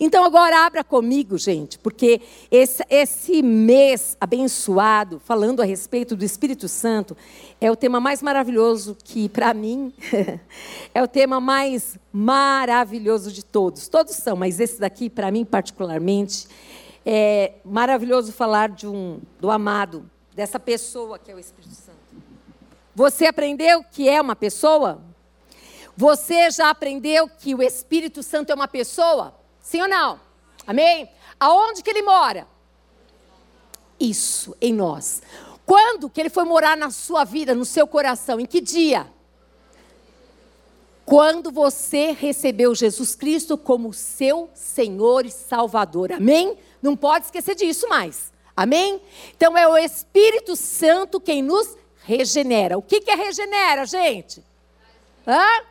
Então agora abra comigo, gente, porque esse, esse, mês abençoado, falando a respeito do Espírito Santo, é o tema mais maravilhoso que, para mim, é o tema mais maravilhoso de todos. Todos são, mas esse daqui, para mim particularmente, é maravilhoso falar de um, do amado, dessa pessoa que é o Espírito Santo. Você aprendeu que é uma pessoa? Você já aprendeu que o Espírito Santo é uma pessoa? Sim ou não? Amém? Aonde que ele mora? Isso, em nós. Quando que ele foi morar na sua vida, no seu coração? Em que dia? Quando você recebeu Jesus Cristo como seu Senhor e Salvador. Amém? Não pode esquecer disso mais. Amém? Então é o Espírito Santo quem nos regenera. O que, que é regenera, gente? Hã?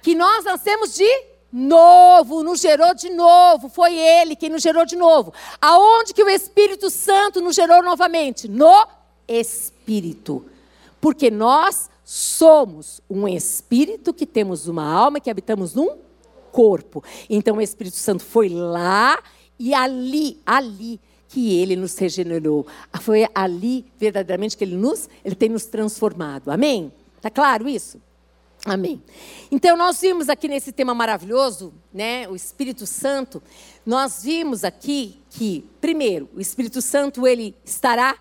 Que nós nascemos de novo, nos gerou de novo. Foi Ele quem nos gerou de novo. Aonde que o Espírito Santo nos gerou novamente? No Espírito. Porque nós somos um espírito que temos uma alma que habitamos num corpo. Então o Espírito Santo foi lá e ali, ali que ele nos regenerou. Foi ali verdadeiramente que ele nos, ele tem nos transformado. Amém? Tá claro isso? Amém. Então nós vimos aqui nesse tema maravilhoso, né, o Espírito Santo, nós vimos aqui que primeiro, o Espírito Santo ele estará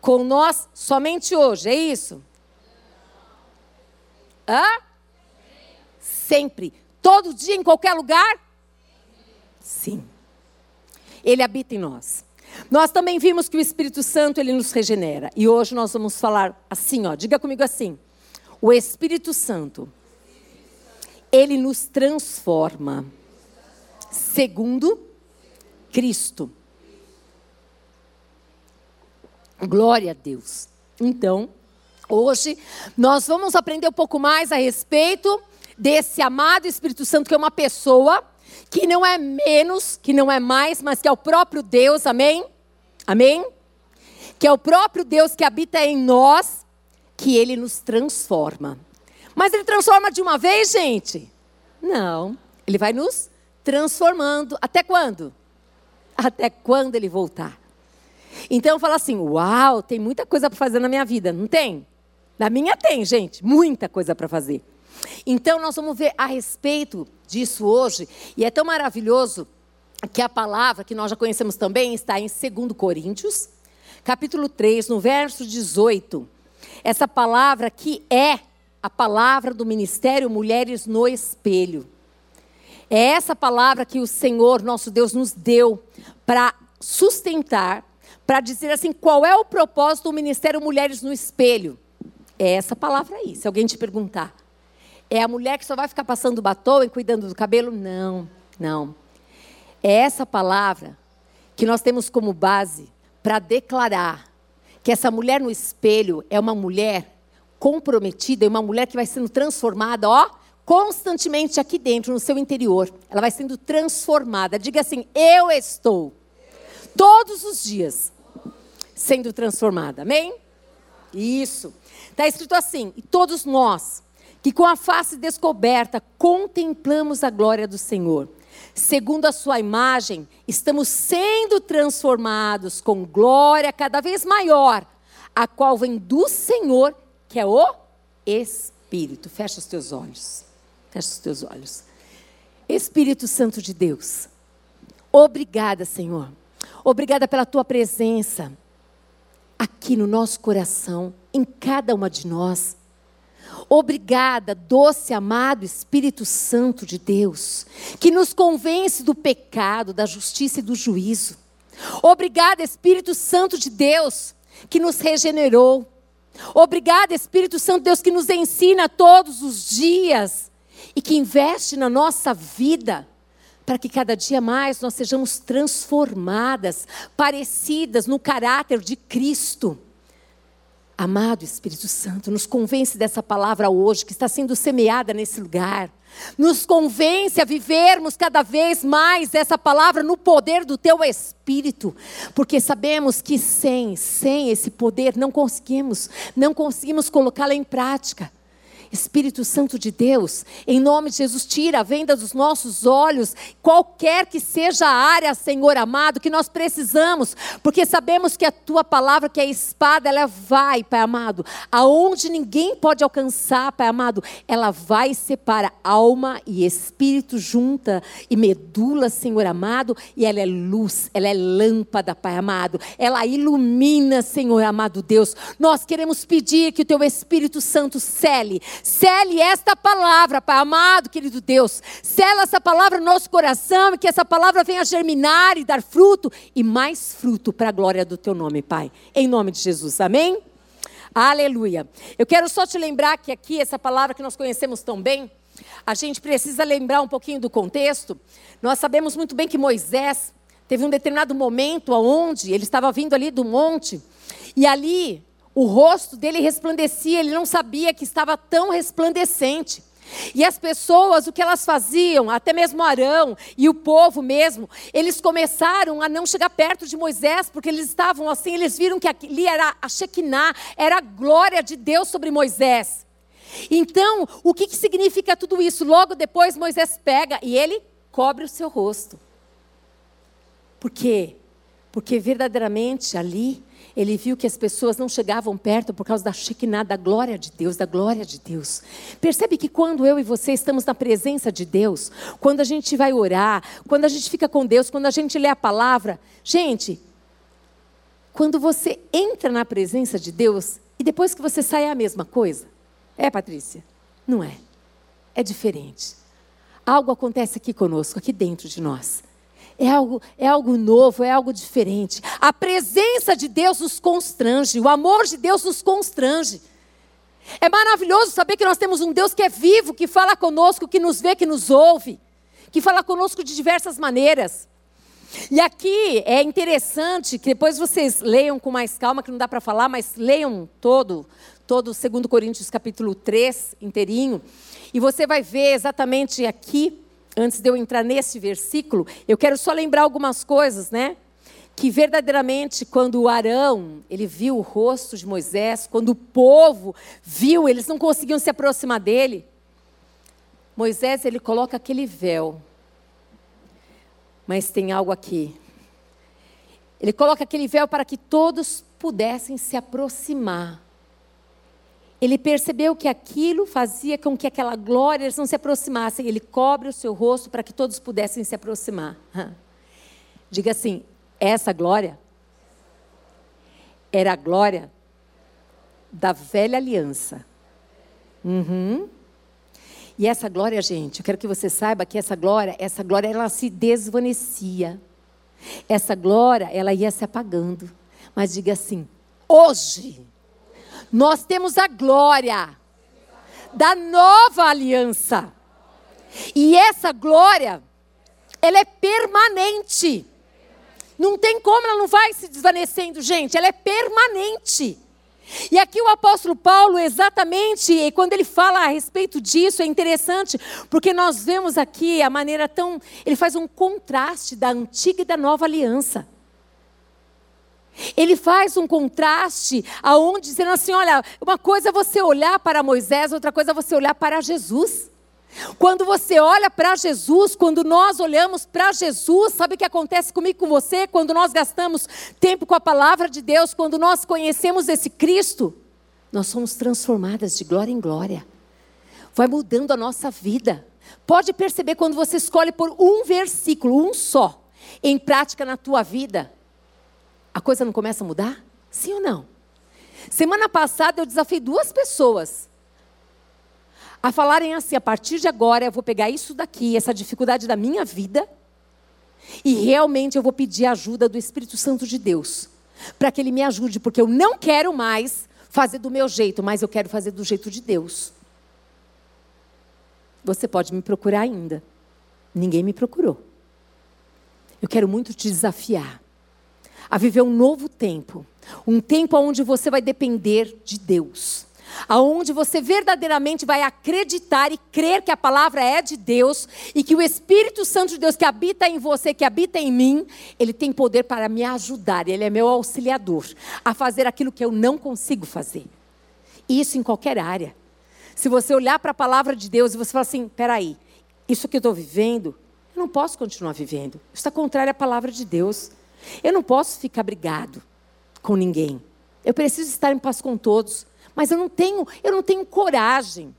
com nós somente hoje, é isso? Hã? Sempre, todo dia em qualquer lugar? Sim. Ele habita em nós. Nós também vimos que o Espírito Santo ele nos regenera. E hoje nós vamos falar assim, ó, diga comigo assim: o Espírito Santo, ele nos transforma segundo Cristo. Glória a Deus. Então, hoje nós vamos aprender um pouco mais a respeito desse amado Espírito Santo que é uma pessoa que não é menos, que não é mais, mas que é o próprio Deus, amém? Amém? Que é o próprio Deus que habita em nós que ele nos transforma. Mas ele transforma de uma vez, gente? Não. Ele vai nos transformando. Até quando? Até quando ele voltar. Então fala assim: Uau, tem muita coisa para fazer na minha vida, não tem? Na minha tem, gente, muita coisa para fazer. Então nós vamos ver a respeito disso hoje, e é tão maravilhoso que a palavra que nós já conhecemos também está em 2 Coríntios, capítulo 3, no verso 18. Essa palavra que é a palavra do ministério Mulheres no Espelho. É essa palavra que o Senhor, nosso Deus, nos deu para sustentar, para dizer assim, qual é o propósito do ministério Mulheres no Espelho? É essa palavra aí, se alguém te perguntar. É a mulher que só vai ficar passando batom e cuidando do cabelo? Não, não. É essa palavra que nós temos como base para declarar que essa mulher no espelho é uma mulher comprometida, é uma mulher que vai sendo transformada, ó, constantemente aqui dentro, no seu interior. Ela vai sendo transformada. Diga assim: eu estou todos os dias sendo transformada. Amém? Isso. Está escrito assim: e todos nós que com a face descoberta contemplamos a glória do Senhor segundo a sua imagem, estamos sendo transformados com glória cada vez maior, a qual vem do Senhor, que é o Espírito. Fecha os teus olhos. Fecha os teus olhos. Espírito Santo de Deus, obrigada, Senhor. Obrigada pela tua presença aqui no nosso coração, em cada uma de nós. Obrigada, doce amado Espírito Santo de Deus, que nos convence do pecado, da justiça e do juízo. Obrigada, Espírito Santo de Deus, que nos regenerou. Obrigada, Espírito Santo de Deus, que nos ensina todos os dias e que investe na nossa vida para que cada dia mais nós sejamos transformadas, parecidas no caráter de Cristo. Amado Espírito Santo, nos convence dessa palavra hoje que está sendo semeada nesse lugar. Nos convence a vivermos cada vez mais essa palavra no poder do teu espírito, porque sabemos que sem, sem esse poder não conseguimos, não conseguimos colocá-la em prática. Espírito Santo de Deus, em nome de Jesus, tira a venda dos nossos olhos, qualquer que seja a área, Senhor amado, que nós precisamos, porque sabemos que a tua palavra, que é espada, ela vai, Pai amado, aonde ninguém pode alcançar, Pai amado, ela vai e separa alma e espírito junta e medula, Senhor amado, e ela é luz, ela é lâmpada, Pai amado, ela ilumina, Senhor amado Deus. Nós queremos pedir que o teu Espírito Santo cele, cele esta palavra, Pai amado, querido Deus. Sela essa palavra no nosso coração e que essa palavra venha germinar e dar fruto e mais fruto para a glória do teu nome, Pai. Em nome de Jesus. Amém? Aleluia. Eu quero só te lembrar que aqui, essa palavra que nós conhecemos tão bem, a gente precisa lembrar um pouquinho do contexto. Nós sabemos muito bem que Moisés teve um determinado momento onde ele estava vindo ali do monte e ali o rosto dele resplandecia, ele não sabia que estava tão resplandecente. E as pessoas, o que elas faziam, até mesmo Arão e o povo mesmo, eles começaram a não chegar perto de Moisés, porque eles estavam assim, eles viram que ali era a Shekinah, era a glória de Deus sobre Moisés. Então, o que, que significa tudo isso? Logo depois, Moisés pega e ele cobre o seu rosto. Por quê? Porque verdadeiramente ali ele viu que as pessoas não chegavam perto por causa da Shekinah, da glória de Deus, da glória de Deus. Percebe que quando eu e você estamos na presença de Deus, quando a gente vai orar, quando a gente fica com Deus, quando a gente lê a palavra, gente, quando você entra na presença de Deus e depois que você sai é a mesma coisa? É, Patrícia? Não é. É diferente. Algo acontece aqui conosco, aqui dentro de nós. É algo, é algo novo, é algo diferente. A presença de Deus nos constrange, o amor de Deus nos constrange. É maravilhoso saber que nós temos um Deus que é vivo, que fala conosco, que nos vê, que nos ouve, que fala conosco de diversas maneiras. E aqui é interessante que depois vocês leiam com mais calma, que não dá para falar, mas leiam todo, todo o 2 Coríntios capítulo 3 inteirinho, e você vai ver exatamente aqui antes de eu entrar nesse versículo, eu quero só lembrar algumas coisas, né? Que verdadeiramente, quando o Arão, ele viu o rosto de Moisés, quando o povo viu, eles não conseguiam se aproximar dele. Moisés, ele coloca aquele véu. Mas tem algo aqui. Ele coloca aquele véu para que todos pudessem se aproximar. Ele percebeu que aquilo fazia com que aquela glória eles não se aproximassem. Ele cobre o seu rosto para que todos pudessem se aproximar. Diga assim: essa glória era a glória da velha aliança. Uhum. E essa glória, gente, eu quero que você saiba que essa glória, essa glória, ela se desvanecia. Essa glória, ela ia se apagando. Mas diga assim: hoje nós temos a glória da nova aliança. E essa glória, ela é permanente. Não tem como, ela não vai se desvanecendo, gente, ela é permanente. E aqui o apóstolo Paulo, exatamente, quando ele fala a respeito disso, é interessante, porque nós vemos aqui a maneira tão. Ele faz um contraste da antiga e da nova aliança. Ele faz um contraste aonde dizendo assim, olha, uma coisa é você olhar para Moisés, outra coisa é você olhar para Jesus. Quando você olha para Jesus, quando nós olhamos para Jesus, sabe o que acontece comigo com você? Quando nós gastamos tempo com a palavra de Deus, quando nós conhecemos esse Cristo, nós somos transformadas de glória em glória. Vai mudando a nossa vida. Pode perceber quando você escolhe por um versículo, um só, em prática na tua vida a coisa não começa a mudar? Sim ou não? Semana passada eu desafiei duas pessoas a falarem assim: a partir de agora eu vou pegar isso daqui, essa dificuldade da minha vida, e realmente eu vou pedir a ajuda do Espírito Santo de Deus, para que ele me ajude, porque eu não quero mais fazer do meu jeito, mas eu quero fazer do jeito de Deus. Você pode me procurar ainda. Ninguém me procurou. Eu quero muito te desafiar a viver um novo tempo. Um tempo onde você vai depender de Deus. Aonde você verdadeiramente vai acreditar e crer que a palavra é de Deus e que o Espírito Santo de Deus que habita em você, que habita em mim, ele tem poder para me ajudar, ele é meu auxiliador a fazer aquilo que eu não consigo fazer. Isso em qualquer área. se você olhar para a palavra de Deus e você falar assim: peraí, isso que eu estou vivendo, eu não posso continuar vivendo. Isso está contrário à palavra de Deus. Eu não posso ficar brigado com ninguém. Eu preciso estar em paz com todos, mas eu não tenho, eu não tenho coragem.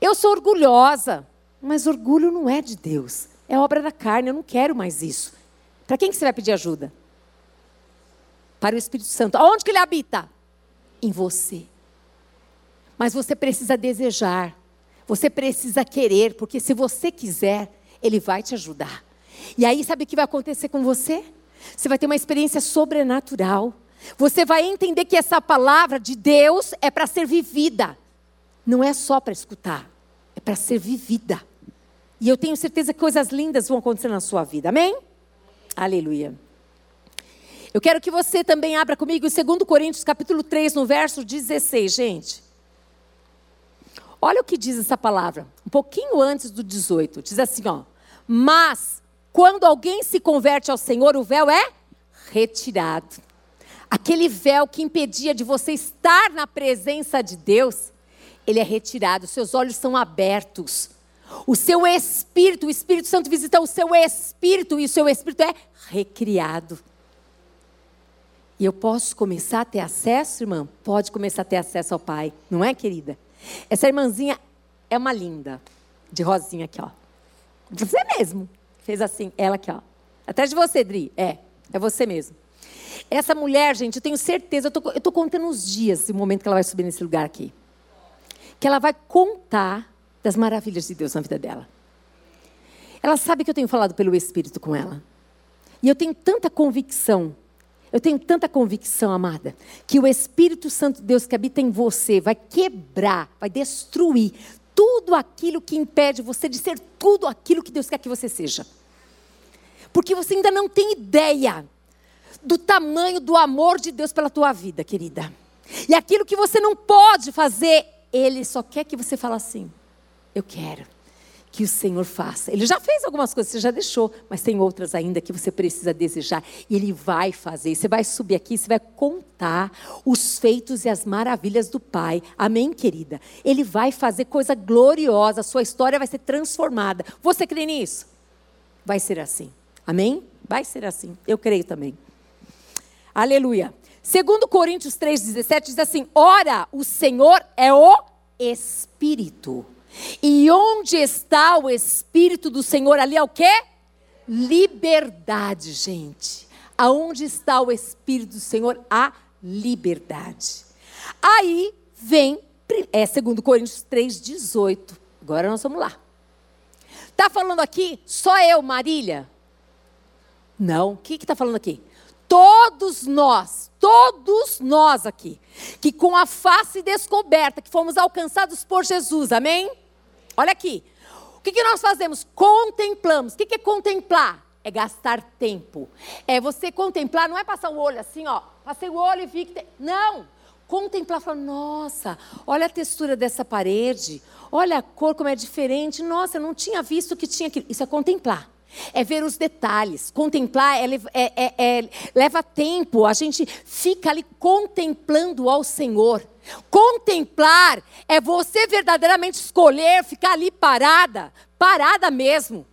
Eu sou orgulhosa, mas orgulho não é de Deus. É obra da carne, eu não quero mais isso. Para quem que você vai pedir ajuda? Para o Espírito Santo. Aonde que ele habita? Em você. Mas você precisa desejar. Você precisa querer, porque se você quiser, ele vai te ajudar. E aí, sabe o que vai acontecer com você? Você vai ter uma experiência sobrenatural. Você vai entender que essa palavra de Deus é para ser vivida. Não é só para escutar, é para ser vivida. E eu tenho certeza que coisas lindas vão acontecer na sua vida. Amém? Aleluia. Eu quero que você também abra comigo em 2 Coríntios capítulo 3, no verso 16, gente. Olha o que diz essa palavra, um pouquinho antes do 18. Diz assim, ó: "Mas quando alguém se converte ao Senhor, o véu é retirado. Aquele véu que impedia de você estar na presença de Deus, ele é retirado, seus olhos são abertos. O seu espírito, o Espírito Santo visita o seu espírito e o seu espírito é recriado. E eu posso começar a ter acesso, irmã? Pode começar a ter acesso ao Pai, não é, querida? Essa irmãzinha é uma linda, de rosinha aqui, ó. Você mesmo. Fez assim, ela aqui, ó. Atrás de você, Dri. É, é você mesmo. Essa mulher, gente, eu tenho certeza, eu estou contando os dias, o momento que ela vai subir nesse lugar aqui. Que ela vai contar das maravilhas de Deus na vida dela. Ela sabe que eu tenho falado pelo Espírito com ela. E eu tenho tanta convicção, eu tenho tanta convicção, amada, que o Espírito Santo de Deus que habita em você vai quebrar, vai destruir tudo aquilo que impede você de ser tudo aquilo que Deus quer que você seja. Porque você ainda não tem ideia do tamanho do amor de Deus pela tua vida, querida. E aquilo que você não pode fazer, Ele só quer que você fale assim: Eu quero que o Senhor faça. Ele já fez algumas coisas, você já deixou, mas tem outras ainda que você precisa desejar. E Ele vai fazer. Você vai subir aqui, você vai contar os feitos e as maravilhas do Pai. Amém, querida? Ele vai fazer coisa gloriosa, a sua história vai ser transformada. Você crê nisso? Vai ser assim. Amém? Vai ser assim. Eu creio também. Aleluia. Segundo Coríntios 3,17 diz assim: Ora, o Senhor é o Espírito. E onde está o Espírito do Senhor? Ali é o quê? Liberdade, gente. Aonde está o Espírito do Senhor? A liberdade. Aí vem, é segundo Coríntios 3,18. Agora nós vamos lá. Está falando aqui só eu, Marília? Não. O que está falando aqui? todos nós, todos nós aqui, que com a face descoberta, que fomos alcançados por Jesus, amém? Olha aqui, o que, que nós fazemos? Contemplamos. O que, que é contemplar? É gastar tempo. É você contemplar, não é passar o olho assim, ó. Passei o olho e vi que. Tem... Não! Contemplar, falar, nossa, olha a textura dessa parede, olha a cor como é diferente, nossa, eu não tinha visto que tinha aquilo. Isso é contemplar. É ver os detalhes. Contemplar é, é, é, é, leva tempo. A gente fica ali contemplando ao Senhor. Contemplar é você verdadeiramente escolher ficar ali parada, parada mesmo.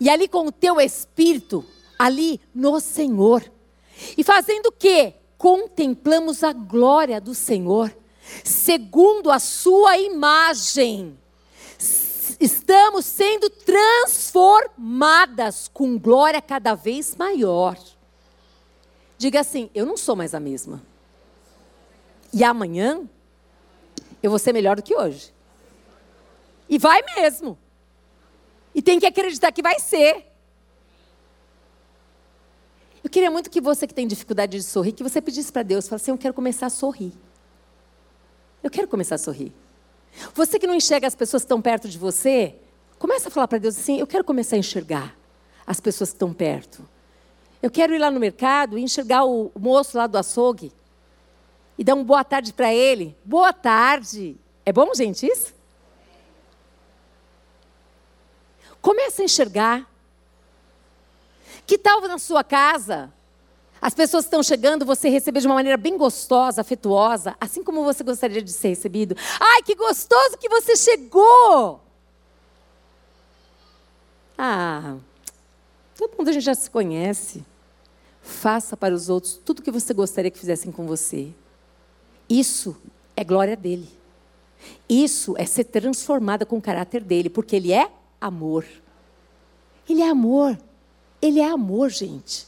E ali com o teu espírito, ali no Senhor. E fazendo o quê? Contemplamos a glória do Senhor, segundo a sua imagem estamos sendo transformadas com glória cada vez maior. Diga assim: eu não sou mais a mesma. E amanhã eu vou ser melhor do que hoje. E vai mesmo. E tem que acreditar que vai ser. Eu queria muito que você que tem dificuldade de sorrir, que você pedisse para Deus, falasse assim, eu quero começar a sorrir. Eu quero começar a sorrir. Você que não enxerga as pessoas que estão perto de você, começa a falar para Deus assim: eu quero começar a enxergar as pessoas que estão perto. Eu quero ir lá no mercado e enxergar o moço lá do açougue e dar uma boa tarde para ele. Boa tarde. É bom, gente, isso? Começa a enxergar. Que tal na sua casa As pessoas estão chegando, você receber de uma maneira bem gostosa, afetuosa, assim como você gostaria de ser recebido. Ai, que gostoso que você chegou! Ah, todo mundo a gente já se conhece. Faça para os outros tudo o que você gostaria que fizessem com você. Isso é glória dele. Isso é ser transformada com o caráter dele, porque ele é amor. Ele é amor. Ele é amor, gente.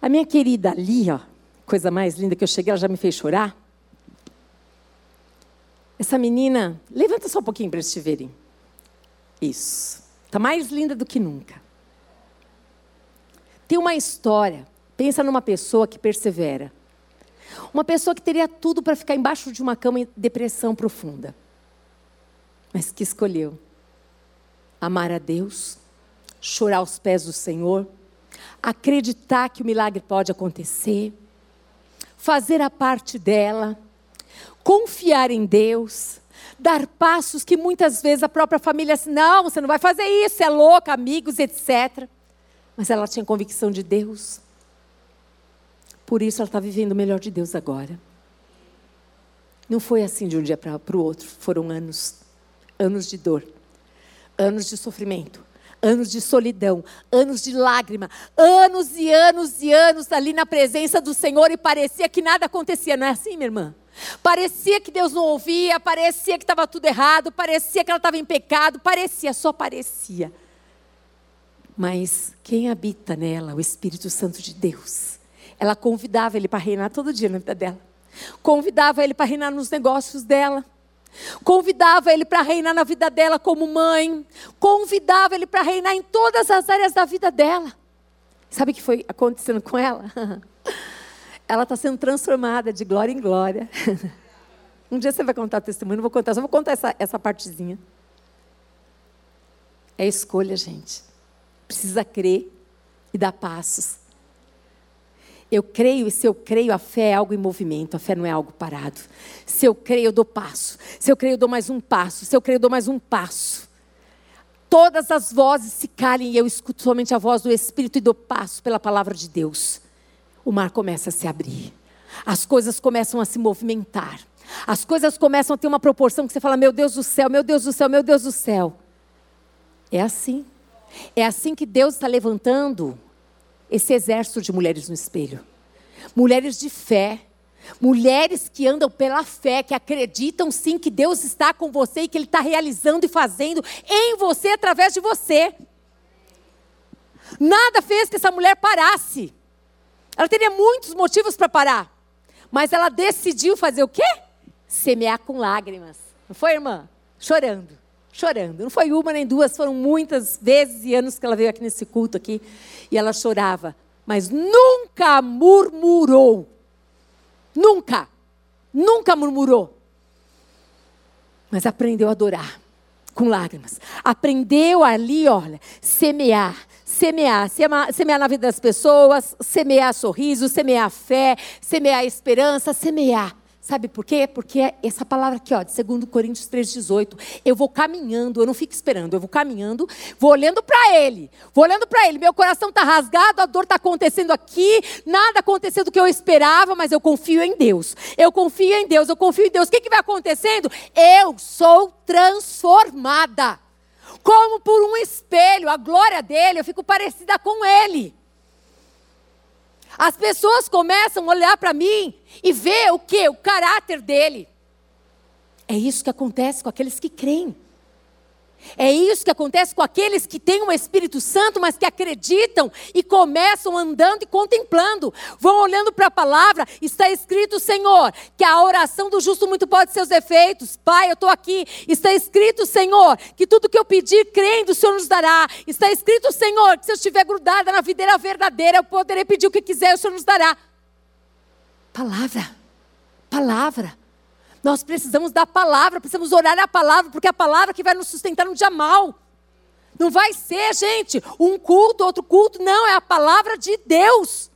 A minha querida ali, ó, coisa mais linda que eu cheguei, ela já me fez chorar. Essa menina, levanta só um pouquinho para eles te verem. Isso. Está mais linda do que nunca. Tem uma história. Pensa numa pessoa que persevera. Uma pessoa que teria tudo para ficar embaixo de uma cama em depressão profunda. Mas que escolheu amar a Deus, chorar aos pés do Senhor, acreditar que o milagre pode acontecer, fazer a parte dela, confiar em Deus, dar passos que muitas vezes a própria família assim, não, você não vai fazer isso, é louca, amigos, etc. Mas ela tinha convicção de Deus. Por isso ela está vivendo o melhor de Deus agora. Não foi assim de um dia para o outro, foram anos, anos de dor anos de sofrimento, anos de solidão, anos de lágrima, anos e anos e anos ali na presença do Senhor e parecia que nada acontecia. Não é assim, minha irmã? Parecia que Deus não ouvia, parecia que estava tudo errado, parecia que ela estava em pecado, parecia, só parecia. Mas quem habita nela, o Espírito Santo de Deus, ela convidava ele para reinar todo dia na vida dela. Convidava ele para reinar nos negócios dela. Convidava ele para reinar na vida dela como mãe. Convidava ele para reinar em todas as áreas da vida dela. Sabe o que foi acontecendo com ela? Ela está sendo transformada de glória em glória. Um dia você vai contar o testemunho, não vou contar, só vou contar essa, essa partezinha. É escolha, gente. Precisa crer e dar passos. Eu creio, e se eu creio, a fé é algo em movimento, a fé não é algo parado. Se eu creio, eu dou passo. Se eu creio, eu dou mais um passo. Se eu creio, eu dou mais um passo. Todas as vozes se calem e eu escuto somente a voz do Espírito e dou passo pela palavra de Deus. O mar começa a se abrir. As coisas começam a se movimentar. As coisas começam a ter uma proporção que você fala: Meu Deus do céu, meu Deus do céu, meu Deus do céu. É assim. É assim que Deus está levantando esse exército de mulheres no espelho. Mulheres de fé, mulheres que andam pela fé, que acreditam sim que Deus está com você e que Ele está realizando e fazendo em você através de você. Nada fez que essa mulher parasse. Ela teria muitos motivos para parar. Mas ela decidiu fazer o quê? Semear com lágrimas. Não foi, irmã? Chorando chorando. Não foi uma nem duas, foram muitas vezes e anos que ela veio aqui nesse culto aqui e ela chorava, mas nunca murmurou. Nunca. Nunca murmurou. Mas aprendeu a adorar com lágrimas. Aprendeu ali, olha, semear, semear, semear, na vida das pessoas, semear sorriso, semear fé, semear esperança, semear. Sabe por quê? Porque é essa palavra aqui, ó, de 2 Coríntios 3,18. Eu vou caminhando, eu não fico esperando, eu vou caminhando, vou olhando para Ele, vou olhando para Ele. Meu coração está rasgado, a dor está acontecendo aqui, nada aconteceu do que eu esperava, mas eu confio em Deus. Eu confio em Deus, eu confio em Deus. O que, que vai acontecendo? Eu sou transformada. Como por um espelho, a glória dele, eu fico parecida com Ele. As pessoas começam a olhar para mim e ver o que? O caráter dele. É isso que acontece com aqueles que creem. É isso que acontece com aqueles que têm um Espírito Santo, mas que acreditam e começam andando e contemplando, vão olhando para a palavra. Está escrito, Senhor, que a oração do justo muito pode ser os efeitos. Pai, eu estou aqui. Está escrito, Senhor, que tudo que eu pedir, crendo, o Senhor nos dará. Está escrito, Senhor, que se eu estiver grudada na videira verdadeira, eu poderei pedir o que quiser, o Senhor nos dará. Palavra, palavra. Nós precisamos da palavra, precisamos orar a palavra, porque é a palavra que vai nos sustentar no dia mal. Não vai ser, gente, um culto, outro culto, não, é a palavra de Deus.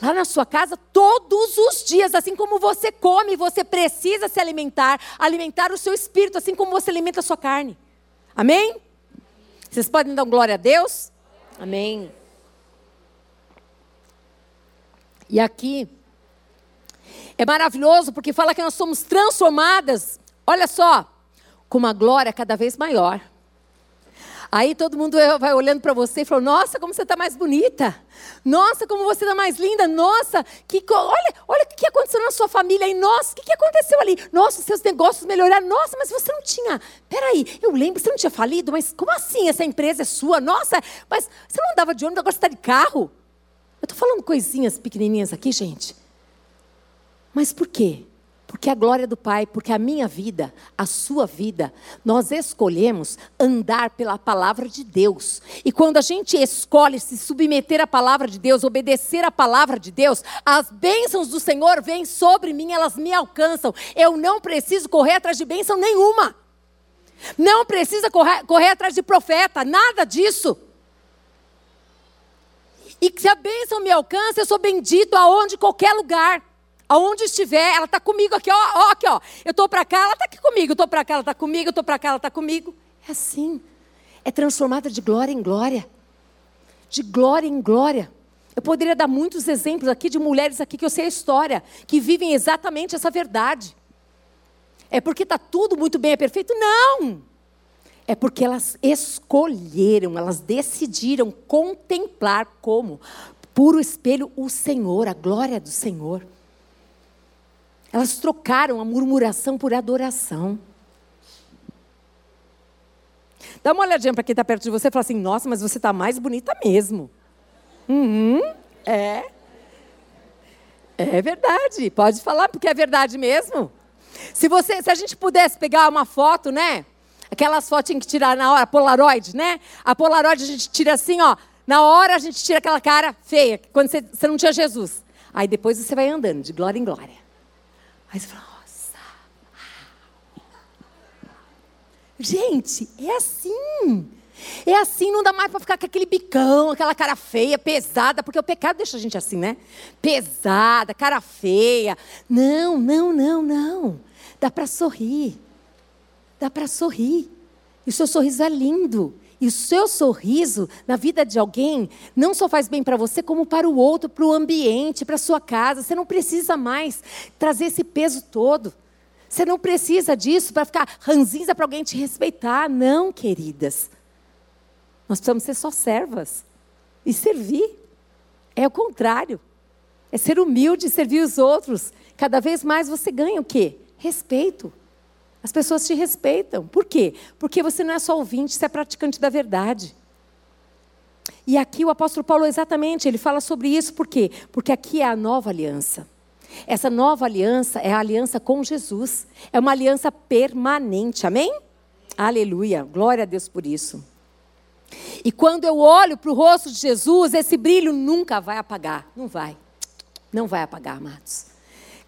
Lá na sua casa, todos os dias, assim como você come, você precisa se alimentar, alimentar o seu espírito, assim como você alimenta a sua carne. Amém? Vocês podem dar glória a Deus? Amém. E aqui é maravilhoso porque fala que nós somos transformadas, olha só, com uma glória cada vez maior. Aí todo mundo vai olhando para você e fala: Nossa, como você está mais bonita. Nossa, como você está mais linda. Nossa, que, olha, olha o que aconteceu na sua família. E nossa, o que aconteceu ali? Nossa, seus negócios melhoraram. Nossa, mas você não tinha. Peraí, eu lembro, você não tinha falido, mas como assim? Essa empresa é sua? Nossa, mas você não andava de ônibus, agora você está de carro? Eu estou falando coisinhas pequenininhas aqui, gente. Mas por quê? Porque a glória do Pai, porque a minha vida, a sua vida, nós escolhemos andar pela palavra de Deus. E quando a gente escolhe se submeter à palavra de Deus, obedecer à palavra de Deus, as bênçãos do Senhor vêm sobre mim, elas me alcançam. Eu não preciso correr atrás de bênção nenhuma. Não precisa correr, correr atrás de profeta, nada disso. E se a bênção me alcança, eu sou bendito aonde, qualquer lugar. Aonde estiver, ela está comigo aqui, ó, ó, aqui, ó. Eu estou para cá, ela está aqui comigo. Eu estou para cá, ela está comigo. Eu estou para cá, ela está comigo. É assim. É transformada de glória em glória. De glória em glória. Eu poderia dar muitos exemplos aqui de mulheres aqui que eu sei a história, que vivem exatamente essa verdade. É porque está tudo muito bem, é perfeito? Não! É porque elas escolheram, elas decidiram contemplar como? Puro espelho o Senhor, a glória do Senhor. Elas trocaram a murmuração por adoração. Dá uma olhadinha para quem está perto de você e fala assim: Nossa, mas você está mais bonita mesmo. Uhum, é. É verdade. Pode falar porque é verdade mesmo. Se você, se a gente pudesse pegar uma foto, né? Aquelas fotinhas que tirar na hora, Polaroid, né? A Polaroid a gente tira assim, ó. Na hora a gente tira aquela cara feia, quando você, você não tinha Jesus. Aí depois você vai andando de glória em glória. Aí você fala, nossa. Gente, é assim. É assim, não dá mais para ficar com aquele bicão, aquela cara feia, pesada, porque o pecado deixa a gente assim, né? Pesada, cara feia. Não, não, não, não. Dá para sorrir. Dá para sorrir. E o seu sorriso é lindo. E o seu sorriso na vida de alguém não só faz bem para você, como para o outro, para o ambiente, para a sua casa. Você não precisa mais trazer esse peso todo. Você não precisa disso para ficar ranzinza para alguém te respeitar. Não, queridas. Nós precisamos ser só servas e servir. É o contrário. É ser humilde e servir os outros. Cada vez mais você ganha o quê? Respeito. As pessoas te respeitam. Por quê? Porque você não é só ouvinte, você é praticante da verdade. E aqui o apóstolo Paulo, exatamente, ele fala sobre isso, por quê? Porque aqui é a nova aliança. Essa nova aliança é a aliança com Jesus. É uma aliança permanente, amém? Aleluia, glória a Deus por isso. E quando eu olho para o rosto de Jesus, esse brilho nunca vai apagar. Não vai. Não vai apagar, amados.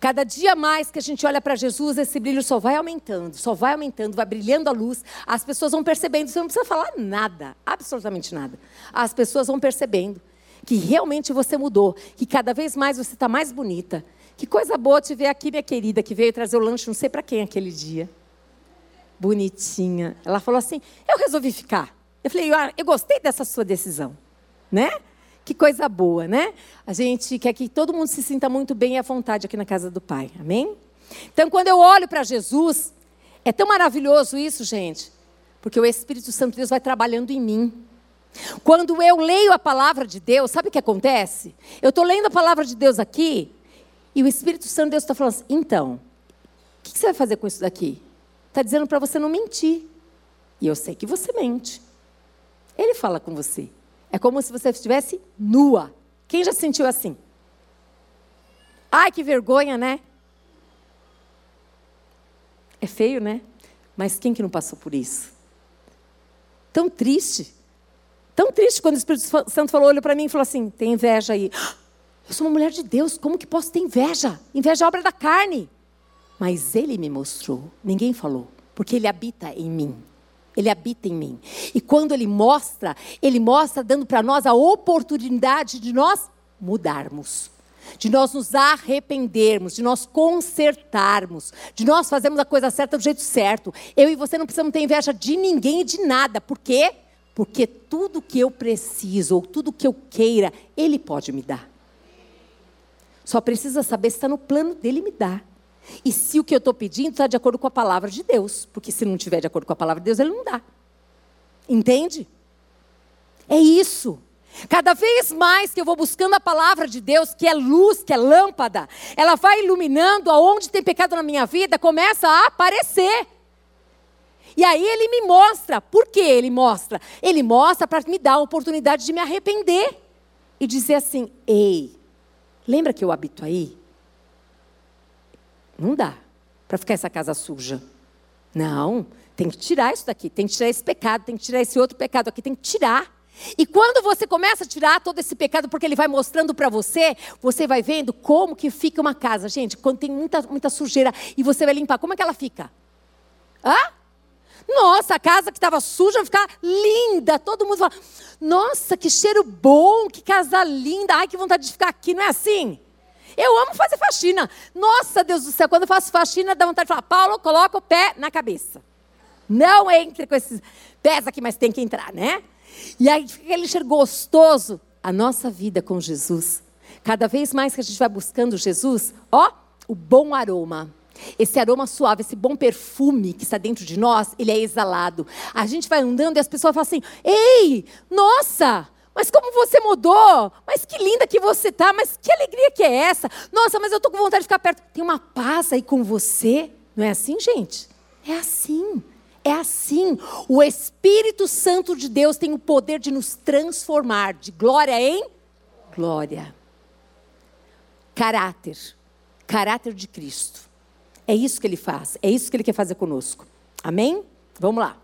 Cada dia mais que a gente olha para Jesus, esse brilho só vai aumentando, só vai aumentando, vai brilhando a luz. As pessoas vão percebendo, você não precisa falar nada, absolutamente nada. As pessoas vão percebendo que realmente você mudou, que cada vez mais você está mais bonita. Que coisa boa te ver aqui, minha querida, que veio trazer o lanche, não sei para quem aquele dia. Bonitinha. Ela falou assim: eu resolvi ficar. Eu falei: ah, eu gostei dessa sua decisão, né? Que coisa boa, né? A gente quer que todo mundo se sinta muito bem e à vontade aqui na casa do Pai. Amém? Então, quando eu olho para Jesus, é tão maravilhoso isso, gente, porque o Espírito Santo de Deus vai trabalhando em mim. Quando eu leio a palavra de Deus, sabe o que acontece? Eu estou lendo a palavra de Deus aqui e o Espírito Santo de Deus está falando assim: então, o que você vai fazer com isso daqui? Está dizendo para você não mentir. E eu sei que você mente. Ele fala com você. É como se você estivesse nua. Quem já se sentiu assim? Ai, que vergonha, né? É feio, né? Mas quem que não passou por isso? Tão triste. Tão triste quando o Espírito Santo falou, olhou para mim e falou assim: tem inveja aí. Eu sou uma mulher de Deus, como que posso ter inveja? Inveja é obra da carne. Mas ele me mostrou, ninguém falou, porque ele habita em mim. Ele habita em mim. E quando ele mostra, ele mostra dando para nós a oportunidade de nós mudarmos. De nós nos arrependermos, de nós consertarmos, de nós fazermos a coisa certa do jeito certo. Eu e você não precisamos ter inveja de ninguém e de nada. Por quê? Porque tudo que eu preciso, ou tudo que eu queira, Ele pode me dar. Só precisa saber se está no plano dele me dar. E se o que eu estou pedindo está de acordo com a palavra de Deus. Porque se não estiver de acordo com a palavra de Deus, Ele não dá. Entende? É isso. Cada vez mais que eu vou buscando a palavra de Deus, que é luz, que é lâmpada, ela vai iluminando aonde tem pecado na minha vida, começa a aparecer. E aí ele me mostra. Por que ele mostra? Ele mostra para me dar a oportunidade de me arrepender e dizer assim: ei, lembra que eu habito aí? Não dá para ficar essa casa suja. Não, tem que tirar isso daqui, tem que tirar esse pecado, tem que tirar esse outro pecado aqui, tem que tirar. E quando você começa a tirar todo esse pecado, porque ele vai mostrando para você, você vai vendo como que fica uma casa. Gente, quando tem muita, muita sujeira e você vai limpar, como é que ela fica? Hã? Nossa, a casa que estava suja vai ficar linda. Todo mundo fala, nossa, que cheiro bom, que casa linda. Ai, que vontade de ficar aqui, não é assim? Eu amo fazer faxina. Nossa, Deus do céu, quando eu faço faxina, dá vontade de falar, Paulo, coloca o pé na cabeça. Não entre com esses pés aqui, mas tem que entrar, né? E aí fica aquele cheiro gostoso. A nossa vida com Jesus. Cada vez mais que a gente vai buscando Jesus, ó, o bom aroma. Esse aroma suave, esse bom perfume que está dentro de nós, ele é exalado. A gente vai andando e as pessoas falam assim: Ei, nossa, mas como você mudou? Mas que linda que você tá, mas que alegria que é essa? Nossa, mas eu tô com vontade de ficar perto. Tem uma paz aí com você. Não é assim, gente? É assim. É assim. O Espírito Santo de Deus tem o poder de nos transformar de glória em glória. Caráter. Caráter de Cristo. É isso que ele faz. É isso que ele quer fazer conosco. Amém? Vamos lá.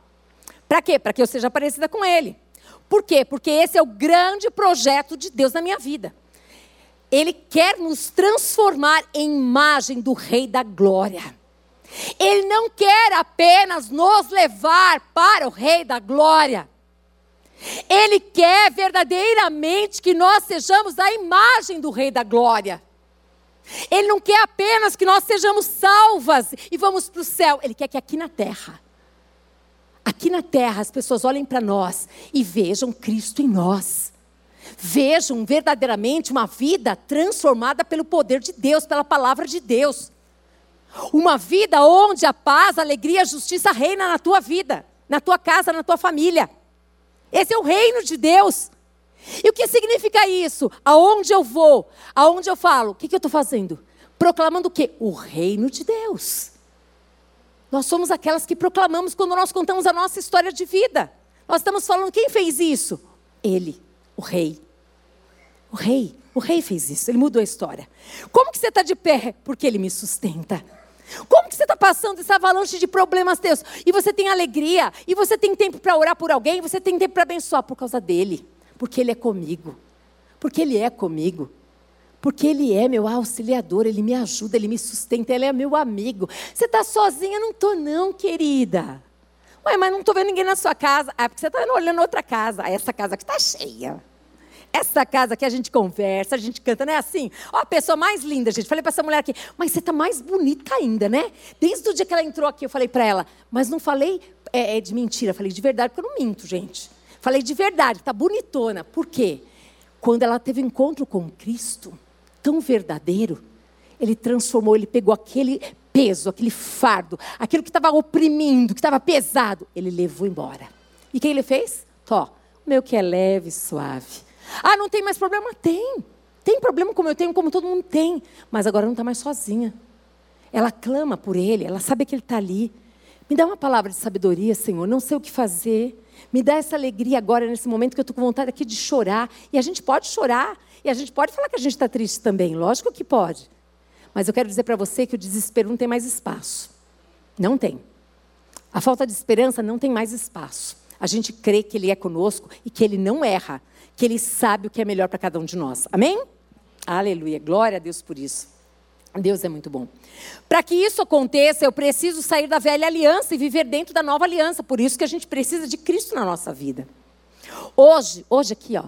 Para quê? Para que eu seja parecida com ele. Por quê? Porque esse é o grande projeto de Deus na minha vida. Ele quer nos transformar em imagem do Rei da Glória. Ele não quer apenas nos levar para o Rei da Glória. Ele quer verdadeiramente que nós sejamos a imagem do Rei da Glória. Ele não quer apenas que nós sejamos salvas e vamos para o céu. Ele quer que aqui na terra, aqui na terra, as pessoas olhem para nós e vejam Cristo em nós. Vejam verdadeiramente uma vida transformada pelo poder de Deus, pela palavra de Deus. Uma vida onde a paz, a alegria, a justiça reina na tua vida, na tua casa, na tua família. Esse é o reino de Deus. E o que significa isso? Aonde eu vou, aonde eu falo, o que, que eu estou fazendo? Proclamando o quê? O reino de Deus. Nós somos aquelas que proclamamos quando nós contamos a nossa história de vida. Nós estamos falando, quem fez isso? Ele, o rei. O rei, o rei fez isso, ele mudou a história. Como que você está de pé? Porque ele me sustenta. Como que você está passando essa avalanche de problemas teus? E você tem alegria, e você tem tempo para orar por alguém, você tem tempo para abençoar por causa dele. Porque ele é comigo. Porque ele é comigo. Porque ele é meu auxiliador, ele me ajuda, ele me sustenta, ele é meu amigo. Você está sozinha? Não estou não, querida. Ué, mas não estou vendo ninguém na sua casa. Ah, porque você está olhando outra casa. Ah, essa casa aqui está cheia. Essa casa que a gente conversa, a gente canta, não é assim? Ó, a pessoa mais linda, gente. Falei para essa mulher aqui, mas você está mais bonita ainda, né? Desde o dia que ela entrou aqui, eu falei para ela, mas não falei é, é, de mentira, falei de verdade, porque eu não minto, gente. Falei de verdade, está bonitona. Por quê? Quando ela teve encontro com Cristo, tão verdadeiro, ele transformou, ele pegou aquele peso, aquele fardo, aquilo que estava oprimindo, que estava pesado, ele levou embora. E quem ele fez? Tó, meu que é leve e suave. Ah, não tem mais problema? Tem. Tem problema como eu tenho, como todo mundo tem. Mas agora não está mais sozinha. Ela clama por ele, ela sabe que ele está ali. Me dá uma palavra de sabedoria, Senhor. Não sei o que fazer. Me dá essa alegria agora, nesse momento que eu estou com vontade aqui de chorar. E a gente pode chorar. E a gente pode falar que a gente está triste também. Lógico que pode. Mas eu quero dizer para você que o desespero não tem mais espaço. Não tem. A falta de esperança não tem mais espaço. A gente crê que Ele é conosco e que Ele não erra que Ele sabe o que é melhor para cada um de nós. Amém? Aleluia. Glória a Deus por isso. Deus é muito bom. Para que isso aconteça, eu preciso sair da velha aliança e viver dentro da nova aliança. Por isso que a gente precisa de Cristo na nossa vida. Hoje, hoje aqui, ó,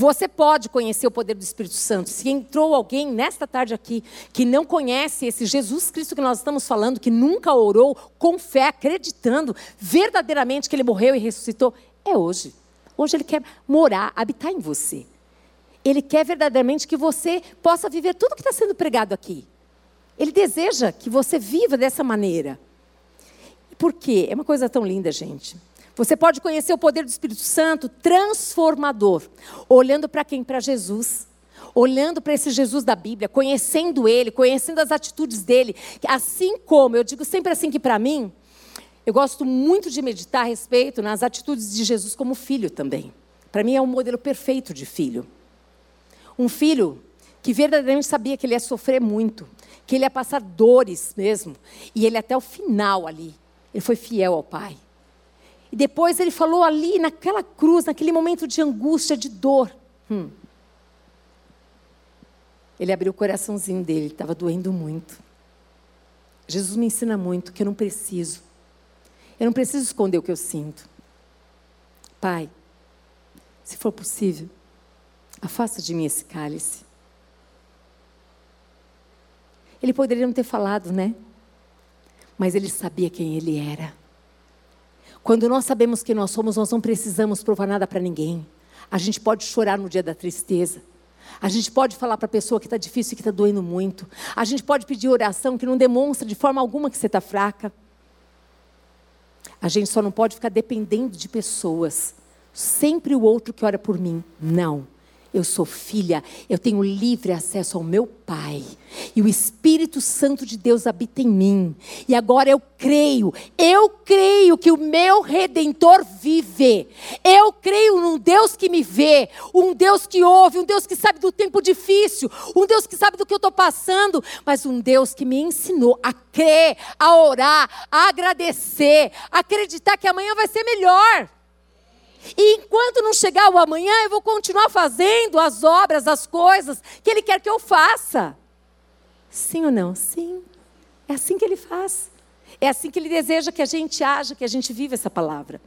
você pode conhecer o poder do Espírito Santo. Se entrou alguém nesta tarde aqui que não conhece esse Jesus Cristo que nós estamos falando, que nunca orou com fé, acreditando verdadeiramente que ele morreu e ressuscitou, É hoje. Hoje Ele quer morar, habitar em você. Ele quer verdadeiramente que você possa viver tudo que está sendo pregado aqui. Ele deseja que você viva dessa maneira. Por quê? É uma coisa tão linda, gente. Você pode conhecer o poder do Espírito Santo transformador, olhando para quem? Para Jesus. Olhando para esse Jesus da Bíblia, conhecendo ele, conhecendo as atitudes dele. Assim como, eu digo sempre assim que para mim, eu gosto muito de meditar a respeito nas atitudes de Jesus como filho também. Para mim é um modelo perfeito de filho. Um filho que verdadeiramente sabia que ele ia sofrer muito, que ele ia passar dores mesmo, e ele até o final ali, ele foi fiel ao Pai. E depois ele falou ali naquela cruz, naquele momento de angústia, de dor. Hum. Ele abriu o coraçãozinho dele, estava doendo muito. Jesus me ensina muito que eu não preciso. Eu não preciso esconder o que eu sinto. Pai, se for possível, afasta de mim esse cálice. Ele poderia não ter falado, né? Mas ele sabia quem ele era. Quando nós sabemos quem nós somos, nós não precisamos provar nada para ninguém. A gente pode chorar no dia da tristeza. A gente pode falar para a pessoa que está difícil e que está doendo muito. A gente pode pedir oração que não demonstra de forma alguma que você está fraca. A gente só não pode ficar dependendo de pessoas. Sempre o outro que ora por mim. Não. Eu sou filha, eu tenho livre acesso ao meu Pai. E o Espírito Santo de Deus habita em mim. E agora eu creio, eu creio que o meu redentor vive. Eu creio num Deus que me vê, um Deus que ouve, um Deus que sabe do tempo difícil, um Deus que sabe do que eu estou passando, mas um Deus que me ensinou a crer, a orar, a agradecer, a acreditar que amanhã vai ser melhor. E enquanto não chegar o amanhã, eu vou continuar fazendo as obras, as coisas que Ele quer que eu faça. Sim ou não? Sim. É assim que Ele faz. É assim que Ele deseja que a gente haja, que a gente viva essa palavra.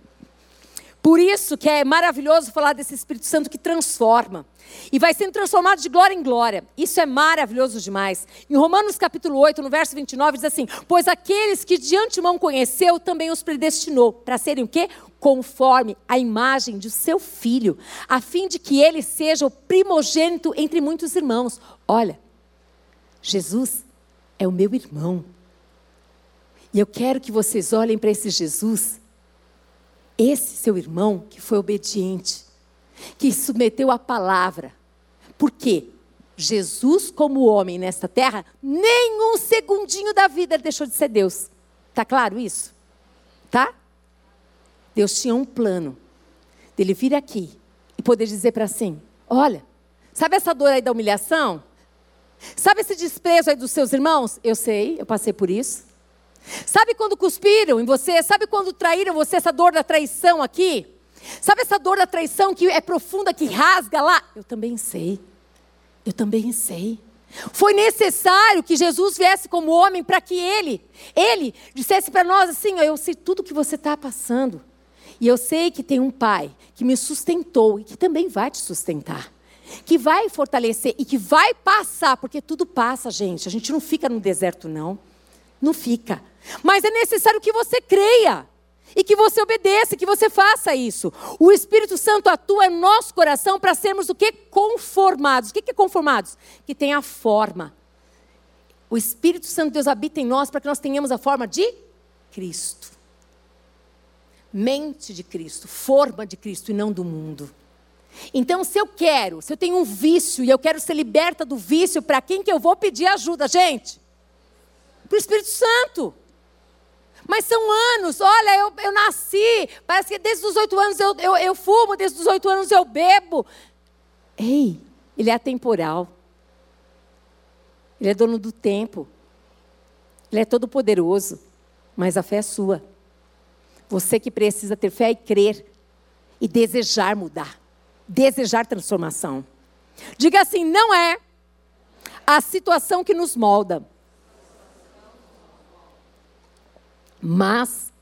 Por isso que é maravilhoso falar desse Espírito Santo que transforma. E vai sendo transformado de glória em glória. Isso é maravilhoso demais. Em Romanos capítulo 8, no verso 29, diz assim: Pois aqueles que de antemão conheceu, também os predestinou. Para serem o quê? Conforme a imagem de seu filho, a fim de que ele seja o primogênito entre muitos irmãos. Olha, Jesus é o meu irmão. E eu quero que vocês olhem para esse Jesus esse seu irmão que foi obediente, que submeteu a palavra. Por quê? Jesus, como homem nesta terra, nem um segundinho da vida ele deixou de ser Deus. Tá claro isso? Tá? Deus tinha um plano dele vir aqui e poder dizer para assim: olha, sabe essa dor aí da humilhação? Sabe esse desprezo aí dos seus irmãos? Eu sei, eu passei por isso. Sabe quando cuspiram em você? Sabe quando traíram você, essa dor da traição aqui? Sabe essa dor da traição que é profunda, que rasga lá? Eu também sei. Eu também sei. Foi necessário que Jesus viesse como homem para que ele, ele dissesse para nós assim: Eu sei tudo que você está passando. E eu sei que tem um pai que me sustentou e que também vai te sustentar. Que vai fortalecer e que vai passar, porque tudo passa, gente. A gente não fica no deserto, não. Não fica. Mas é necessário que você creia e que você obedeça, que você faça isso. O Espírito Santo atua em nosso coração para sermos o que? Conformados. O que é conformados? Que tem a forma. O Espírito Santo de Deus habita em nós para que nós tenhamos a forma de Cristo. Mente de Cristo, forma de Cristo e não do mundo. Então, se eu quero, se eu tenho um vício e eu quero ser liberta do vício, para quem que eu vou pedir ajuda, gente? Para o Espírito Santo. Mas são anos, olha, eu, eu nasci, parece que desde os oito anos eu, eu, eu fumo, desde os oito anos eu bebo. Ei, ele é atemporal. Ele é dono do tempo. Ele é todo poderoso. Mas a fé é sua. Você que precisa ter fé e crer. E desejar mudar. Desejar transformação. Diga assim: não é a situação que nos molda mas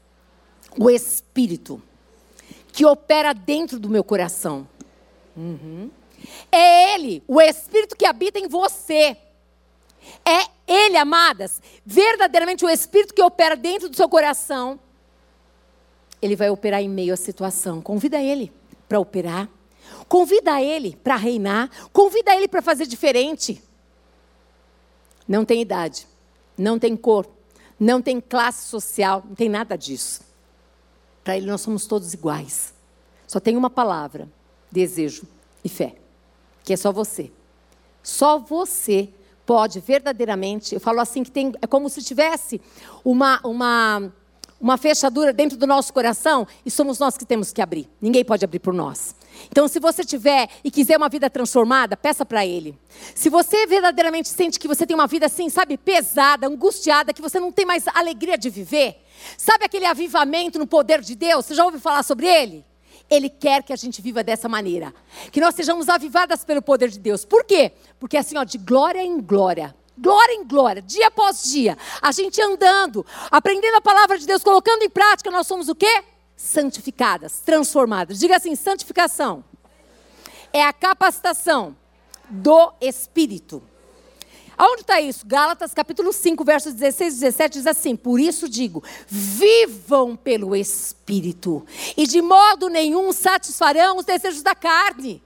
o Espírito que opera dentro do meu coração. Uhum. É Ele, o Espírito que habita em você. É Ele, amadas, verdadeiramente o Espírito que opera dentro do seu coração. Ele vai operar em meio à situação. Convida ele para operar. Convida ele para reinar. Convida ele para fazer diferente. Não tem idade, não tem cor, não tem classe social, não tem nada disso. Para ele nós somos todos iguais. Só tem uma palavra: desejo e fé. Que é só você. Só você pode verdadeiramente, eu falo assim que tem, é como se tivesse uma, uma uma fechadura dentro do nosso coração e somos nós que temos que abrir. Ninguém pode abrir por nós. Então, se você tiver e quiser uma vida transformada, peça para Ele. Se você verdadeiramente sente que você tem uma vida assim, sabe, pesada, angustiada, que você não tem mais alegria de viver, sabe aquele avivamento no poder de Deus? Você já ouviu falar sobre ele? Ele quer que a gente viva dessa maneira. Que nós sejamos avivadas pelo poder de Deus. Por quê? Porque assim, ó, de glória em glória, glória em glória, dia após dia, a gente andando, aprendendo a palavra de Deus, colocando em prática, nós somos o quê? Santificadas, transformadas. Diga assim: santificação é a capacitação do Espírito. Aonde está isso? Gálatas capítulo 5, versos 16 e 17 diz assim: Por isso digo, vivam pelo Espírito, e de modo nenhum satisfarão os desejos da carne.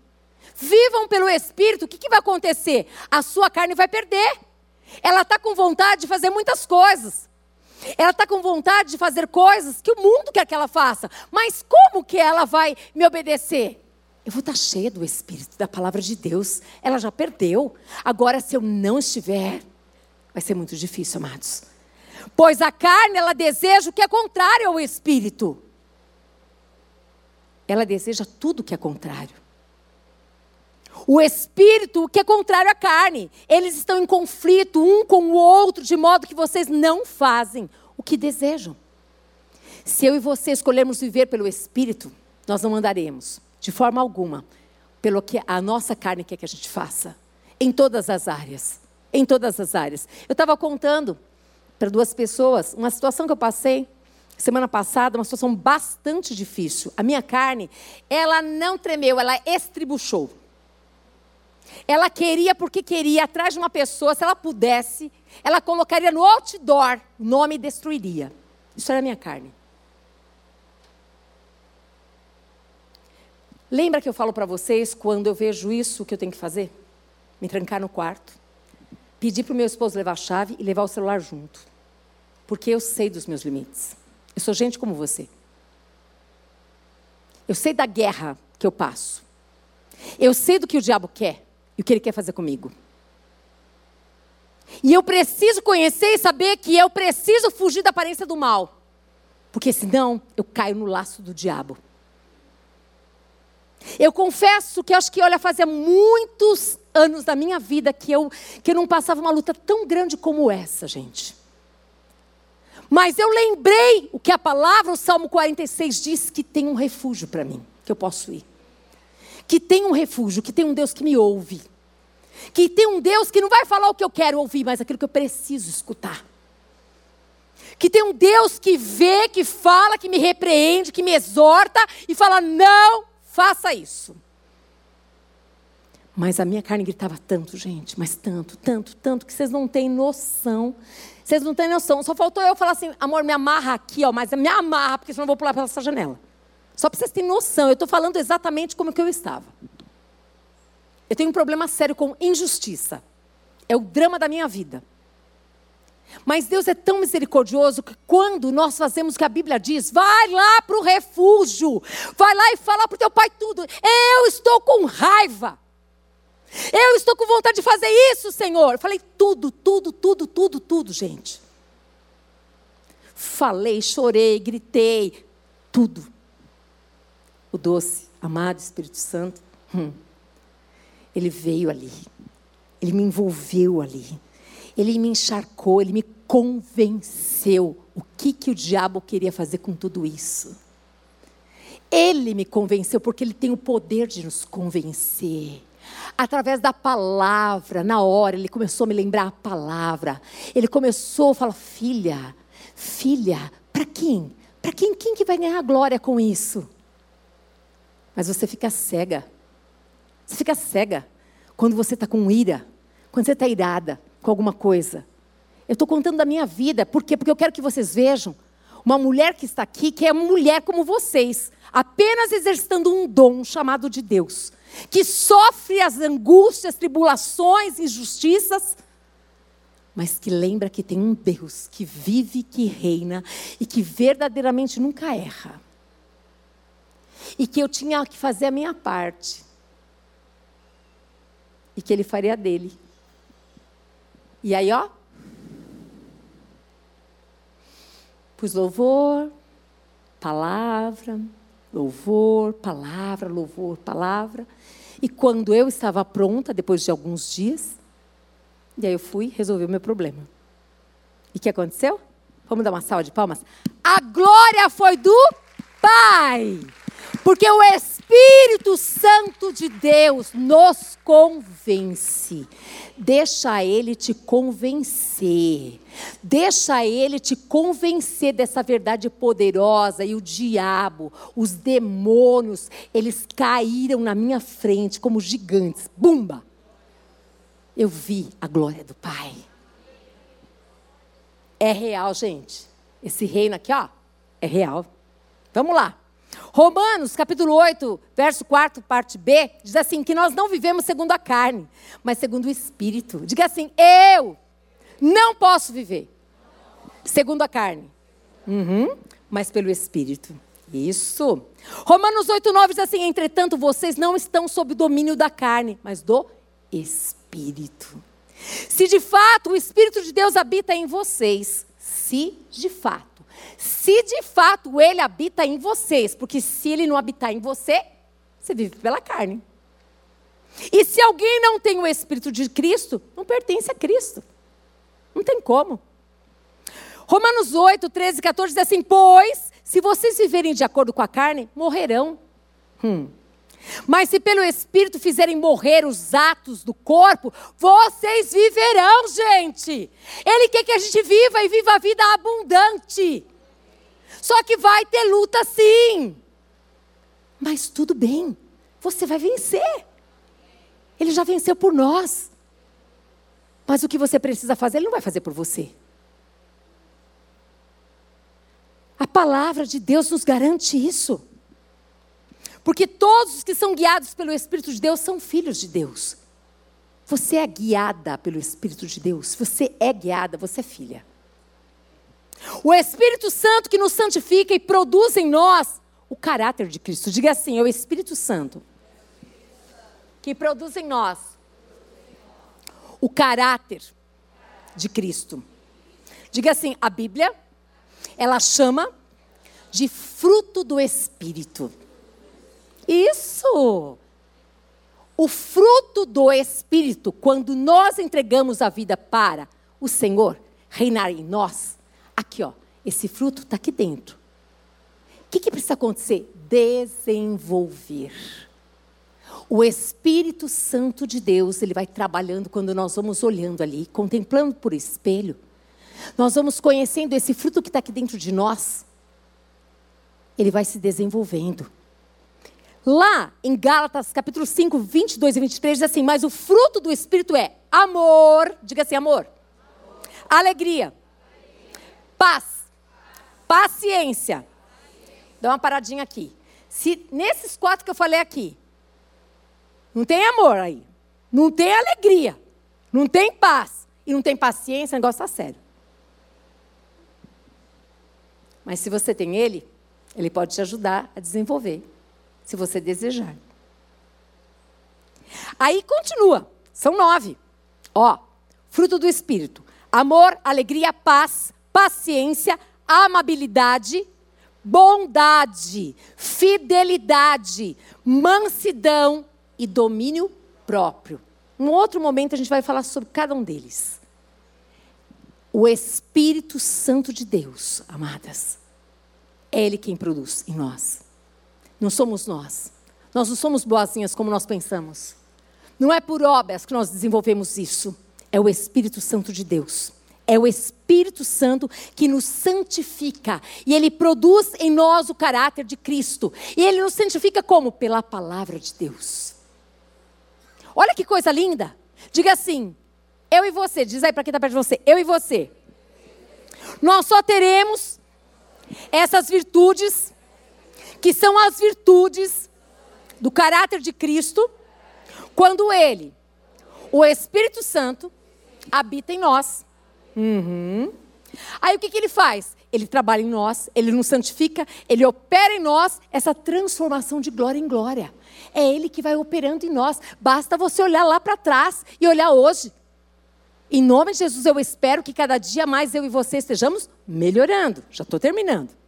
Vivam pelo Espírito, o que, que vai acontecer? A sua carne vai perder. Ela está com vontade de fazer muitas coisas. Ela está com vontade de fazer coisas que o mundo quer que ela faça. Mas como que ela vai me obedecer? Eu vou estar tá cheia do Espírito, da palavra de Deus. Ela já perdeu. Agora, se eu não estiver, vai ser muito difícil, amados. Pois a carne, ela deseja o que é contrário ao Espírito. Ela deseja tudo que é contrário. O espírito que é contrário à carne. Eles estão em conflito um com o outro, de modo que vocês não fazem o que desejam. Se eu e você escolhermos viver pelo espírito, nós não andaremos, de forma alguma, pelo que a nossa carne quer que a gente faça. Em todas as áreas. Em todas as áreas. Eu estava contando para duas pessoas uma situação que eu passei semana passada, uma situação bastante difícil. A minha carne, ela não tremeu, ela estribuchou. Ela queria porque queria, atrás de uma pessoa, se ela pudesse, ela colocaria no outdoor o nome destruiria. Isso era a minha carne. Lembra que eu falo para vocês quando eu vejo isso, o que eu tenho que fazer? Me trancar no quarto, pedir para o meu esposo levar a chave e levar o celular junto. Porque eu sei dos meus limites. Eu sou gente como você. Eu sei da guerra que eu passo. Eu sei do que o diabo quer e o que Ele quer fazer comigo. E eu preciso conhecer e saber que eu preciso fugir da aparência do mal, porque senão eu caio no laço do diabo. Eu confesso que acho que, olha, fazia muitos anos da minha vida que eu, que eu não passava uma luta tão grande como essa, gente. Mas eu lembrei o que a palavra, o Salmo 46 diz, que tem um refúgio para mim, que eu posso ir que tem um refúgio, que tem um Deus que me ouve. Que tem um Deus que não vai falar o que eu quero ouvir, mas aquilo que eu preciso escutar. Que tem um Deus que vê, que fala, que me repreende, que me exorta e fala: não faça isso. Mas a minha carne gritava tanto, gente, mas tanto, tanto, tanto, que vocês não têm noção. Vocês não têm noção. Só faltou eu falar assim: amor, me amarra aqui, ó, mas me amarra, porque senão eu vou pular pela essa janela. Só para vocês terem noção, eu estou falando exatamente como que eu estava. Eu tenho um problema sério com injustiça. É o drama da minha vida. Mas Deus é tão misericordioso que quando nós fazemos o que a Bíblia diz, vai lá para o refúgio, vai lá e fala para o teu pai tudo. Eu estou com raiva. Eu estou com vontade de fazer isso, Senhor. Eu falei tudo, tudo, tudo, tudo, tudo, gente. Falei, chorei, gritei, tudo o doce, amado Espírito Santo, hum, ele veio ali, ele me envolveu ali, ele me encharcou, ele me convenceu o que, que o diabo queria fazer com tudo isso. Ele me convenceu porque ele tem o poder de nos convencer. Através da palavra, na hora, ele começou a me lembrar a palavra. Ele começou a falar: filha, filha, para quem? Para quem, quem que vai ganhar a glória com isso? Mas você fica cega. Você fica cega quando você está com ira, quando você está irada com alguma coisa. Eu estou contando da minha vida, por quê? Porque eu quero que vocês vejam Uma mulher que está aqui, que é uma mulher como vocês, apenas exercitando um dom chamado de Deus, que sofre as angústias, tribulações, injustiças, mas que lembra que tem um Deus que vive, que reina e que verdadeiramente nunca erra. E que eu tinha que fazer a minha parte. E que ele faria dele. E aí, ó. Pus louvor, palavra, louvor, palavra, louvor, palavra. E quando eu estava pronta, depois de alguns dias, e aí eu fui resolver o meu problema. E o que aconteceu? Vamos dar uma salva de palmas? A glória foi do Pai. Porque o Espírito Santo de Deus nos convence. Deixa ele te convencer. Deixa ele te convencer dessa verdade poderosa. E o diabo, os demônios, eles caíram na minha frente como gigantes. Bumba! eu vi a glória do Pai. É real, gente. Esse reino aqui, ó, é real. Vamos lá. Romanos, capítulo 8, verso 4, parte B, diz assim: que nós não vivemos segundo a carne, mas segundo o Espírito. Diga assim: eu não posso viver segundo a carne, uhum, mas pelo Espírito. Isso. Romanos 8, 9 diz assim: entretanto, vocês não estão sob o domínio da carne, mas do Espírito. Espírito. Se de fato o Espírito de Deus habita em vocês, se de fato, se de fato ele habita em vocês, porque se ele não habitar em você, você vive pela carne. E se alguém não tem o Espírito de Cristo, não pertence a Cristo. Não tem como. Romanos 8, 13 e 14 diz assim: Pois, se vocês viverem de acordo com a carne, morrerão. Hum. Mas se pelo Espírito fizerem morrer os atos do corpo, vocês viverão, gente. Ele quer que a gente viva e viva a vida abundante. Só que vai ter luta sim. Mas tudo bem, você vai vencer. Ele já venceu por nós. Mas o que você precisa fazer, ele não vai fazer por você. A palavra de Deus nos garante isso. Porque todos os que são guiados pelo Espírito de Deus são filhos de Deus. Você é guiada pelo Espírito de Deus. Você é guiada, você é filha. O Espírito Santo que nos santifica e produz em nós o caráter de Cristo. Diga assim: é o Espírito Santo que produz em nós o caráter de Cristo. Diga assim: a Bíblia, ela chama de fruto do Espírito. Isso! O fruto do Espírito, quando nós entregamos a vida para o Senhor reinar em nós, aqui ó, esse fruto está aqui dentro. O que, que precisa acontecer? Desenvolver. O Espírito Santo de Deus, ele vai trabalhando quando nós vamos olhando ali, contemplando por espelho. Nós vamos conhecendo esse fruto que está aqui dentro de nós. Ele vai se desenvolvendo. Lá em Gálatas, capítulo 5, 22 e 23, diz assim: Mas o fruto do Espírito é amor, diga assim, amor, amor. Alegria, alegria. Paz. paz, paciência. Dá uma paradinha aqui. Se nesses quatro que eu falei aqui, não tem amor aí, não tem alegria, não tem paz e não tem paciência, o negócio está sério. Mas se você tem ele, ele pode te ajudar a desenvolver se você desejar. Aí continua, são nove. Ó, fruto do Espírito: amor, alegria, paz, paciência, amabilidade, bondade, fidelidade, mansidão e domínio próprio. Em outro momento a gente vai falar sobre cada um deles. O Espírito Santo de Deus, amadas, é Ele quem produz em nós. Não somos nós. Nós não somos boazinhas como nós pensamos. Não é por obras que nós desenvolvemos isso. É o Espírito Santo de Deus. É o Espírito Santo que nos santifica. E ele produz em nós o caráter de Cristo. E ele nos santifica como? Pela palavra de Deus. Olha que coisa linda. Diga assim: eu e você. Diz aí para quem está perto de você: eu e você. Nós só teremos Essas virtudes, que são as virtudes do caráter de Cristo, quando Ele, o Espírito Santo, habita em nós. Uhum. Aí o que, que ele faz? Ele trabalha em nós, ele nos santifica, ele opera em nós essa transformação de glória em glória. É ele que vai operando em nós. Basta você olhar lá para trás e olhar hoje. Em nome de Jesus, eu espero que cada dia mais eu e você estejamos melhorando. Já estou terminando.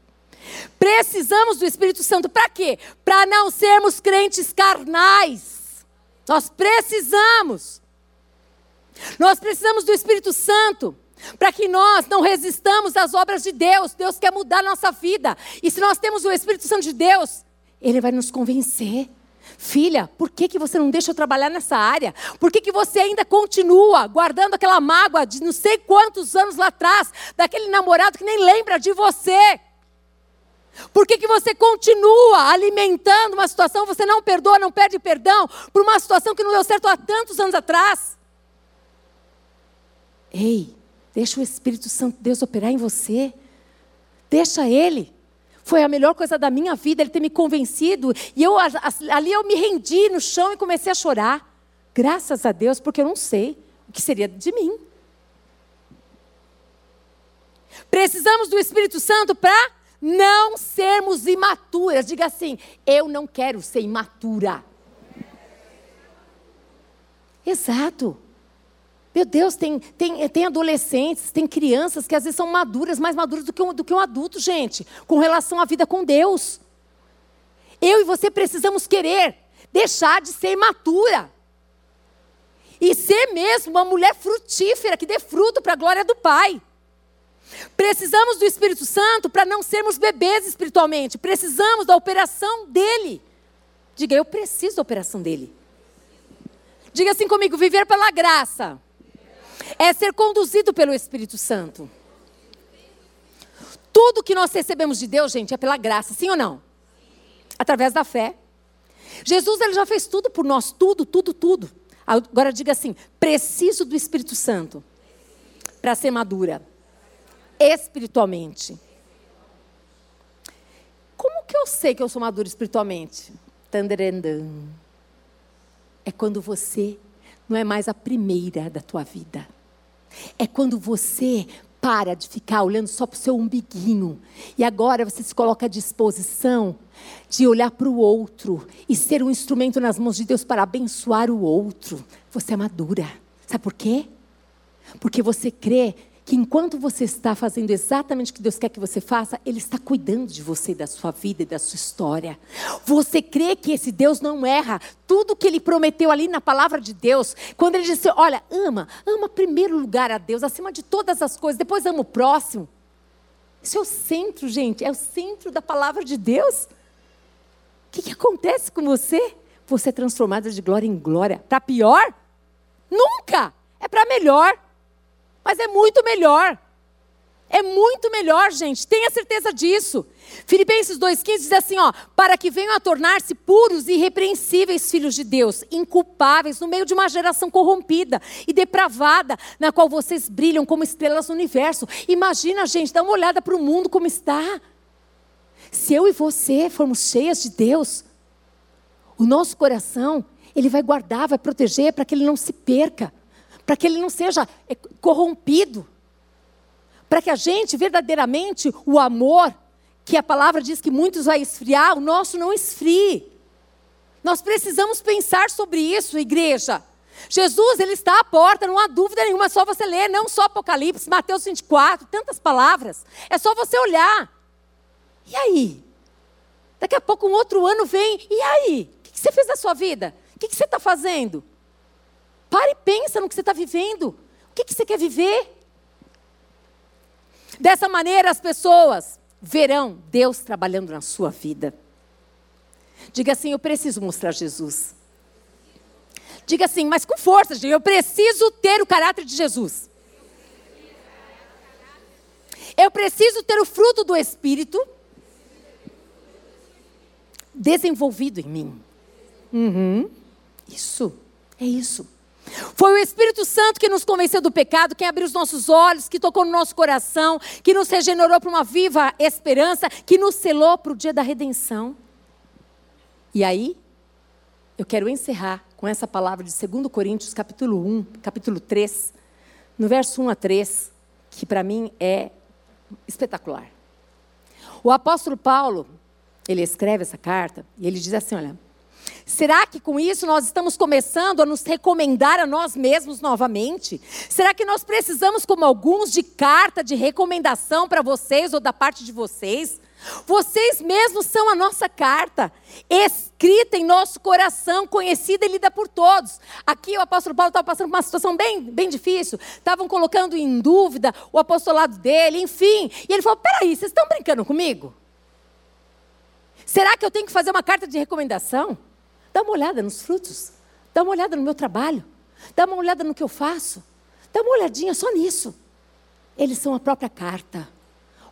Precisamos do Espírito Santo para quê? Para não sermos crentes carnais. Nós precisamos. Nós precisamos do Espírito Santo para que nós não resistamos às obras de Deus. Deus quer mudar a nossa vida. E se nós temos o Espírito Santo de Deus, ele vai nos convencer. Filha, por que, que você não deixa eu trabalhar nessa área? Por que, que você ainda continua guardando aquela mágoa de não sei quantos anos lá atrás, daquele namorado que nem lembra de você? Por que, que você continua alimentando uma situação, você não perdoa, não pede perdão, por uma situação que não deu certo há tantos anos atrás? Ei, deixa o Espírito Santo de Deus operar em você. Deixa Ele. Foi a melhor coisa da minha vida, Ele ter me convencido. E eu ali eu me rendi no chão e comecei a chorar. Graças a Deus, porque eu não sei o que seria de mim. Precisamos do Espírito Santo para não sermos imaturas. Diga assim: eu não quero ser imatura. Exato. Meu Deus, tem, tem, tem adolescentes, tem crianças que às vezes são maduras, mais maduras do que, um, do que um adulto, gente, com relação à vida com Deus. Eu e você precisamos querer deixar de ser imatura. E ser mesmo uma mulher frutífera, que dê fruto para a glória do Pai. Precisamos do Espírito Santo para não sermos bebês espiritualmente. Precisamos da operação dele. Diga, eu preciso da operação dele. Diga assim comigo: viver pela graça é ser conduzido pelo Espírito Santo. Tudo que nós recebemos de Deus, gente, é pela graça, sim ou não? Através da fé. Jesus ele já fez tudo por nós, tudo, tudo, tudo. Agora diga assim: preciso do Espírito Santo para ser madura espiritualmente. Como que eu sei que eu sou madura espiritualmente? É quando você não é mais a primeira da tua vida. É quando você para de ficar olhando só para o seu umbiguinho. E agora você se coloca à disposição de olhar para o outro e ser um instrumento nas mãos de Deus para abençoar o outro. Você é madura. Sabe por quê? Porque você crê que enquanto você está fazendo exatamente o que Deus quer que você faça, Ele está cuidando de você, da sua vida e da sua história. Você crê que esse Deus não erra. Tudo que Ele prometeu ali na palavra de Deus, quando Ele disse: Olha, ama, ama primeiro lugar a Deus, acima de todas as coisas, depois ama o próximo. Isso é o centro, gente, é o centro da palavra de Deus. O que, que acontece com você? Você é transformada de glória em glória. Para pior? Nunca! É para melhor. Mas é muito melhor. É muito melhor, gente. Tenha certeza disso. Filipenses 2,15 diz assim: ó, para que venham a tornar-se puros e irrepreensíveis filhos de Deus, inculpáveis no meio de uma geração corrompida e depravada, na qual vocês brilham como estrelas no universo. Imagina, gente, dá uma olhada para o mundo como está. Se eu e você formos cheias de Deus, o nosso coração, ele vai guardar, vai proteger para que ele não se perca para que ele não seja é, corrompido. Para que a gente, verdadeiramente, o amor, que a palavra diz que muitos vai esfriar, o nosso não esfrie. Nós precisamos pensar sobre isso, igreja. Jesus, ele está à porta, não há dúvida nenhuma, é só você ler, não só Apocalipse, Mateus 24, tantas palavras. É só você olhar. E aí? Daqui a pouco um outro ano vem, e aí? O que você fez na sua vida? O que você está fazendo? Pare e pensa no que você está vivendo. O que, que você quer viver? Dessa maneira, as pessoas verão Deus trabalhando na sua vida. Diga assim: Eu preciso mostrar Jesus. Diga assim, mas com força, diga, eu preciso ter o caráter de Jesus. Eu preciso ter o fruto do Espírito desenvolvido em mim. Uhum. Isso, é isso. Foi o Espírito Santo que nos convenceu do pecado, quem abriu os nossos olhos, que tocou no nosso coração, que nos regenerou para uma viva esperança, que nos selou para o dia da redenção. E aí, eu quero encerrar com essa palavra de 2 Coríntios, capítulo 1, capítulo 3, no verso 1 a 3, que para mim é espetacular. O apóstolo Paulo, ele escreve essa carta e ele diz assim: olha. Será que com isso nós estamos começando a nos recomendar a nós mesmos novamente? Será que nós precisamos, como alguns, de carta de recomendação para vocês ou da parte de vocês? Vocês mesmos são a nossa carta, escrita em nosso coração, conhecida e lida por todos. Aqui o apóstolo Paulo estava passando por uma situação bem, bem difícil, estavam colocando em dúvida o apostolado dele, enfim. E ele falou: peraí, vocês estão brincando comigo? Será que eu tenho que fazer uma carta de recomendação? Dá uma olhada nos frutos, dá uma olhada no meu trabalho, dá uma olhada no que eu faço, dá uma olhadinha só nisso. Eles são a própria carta.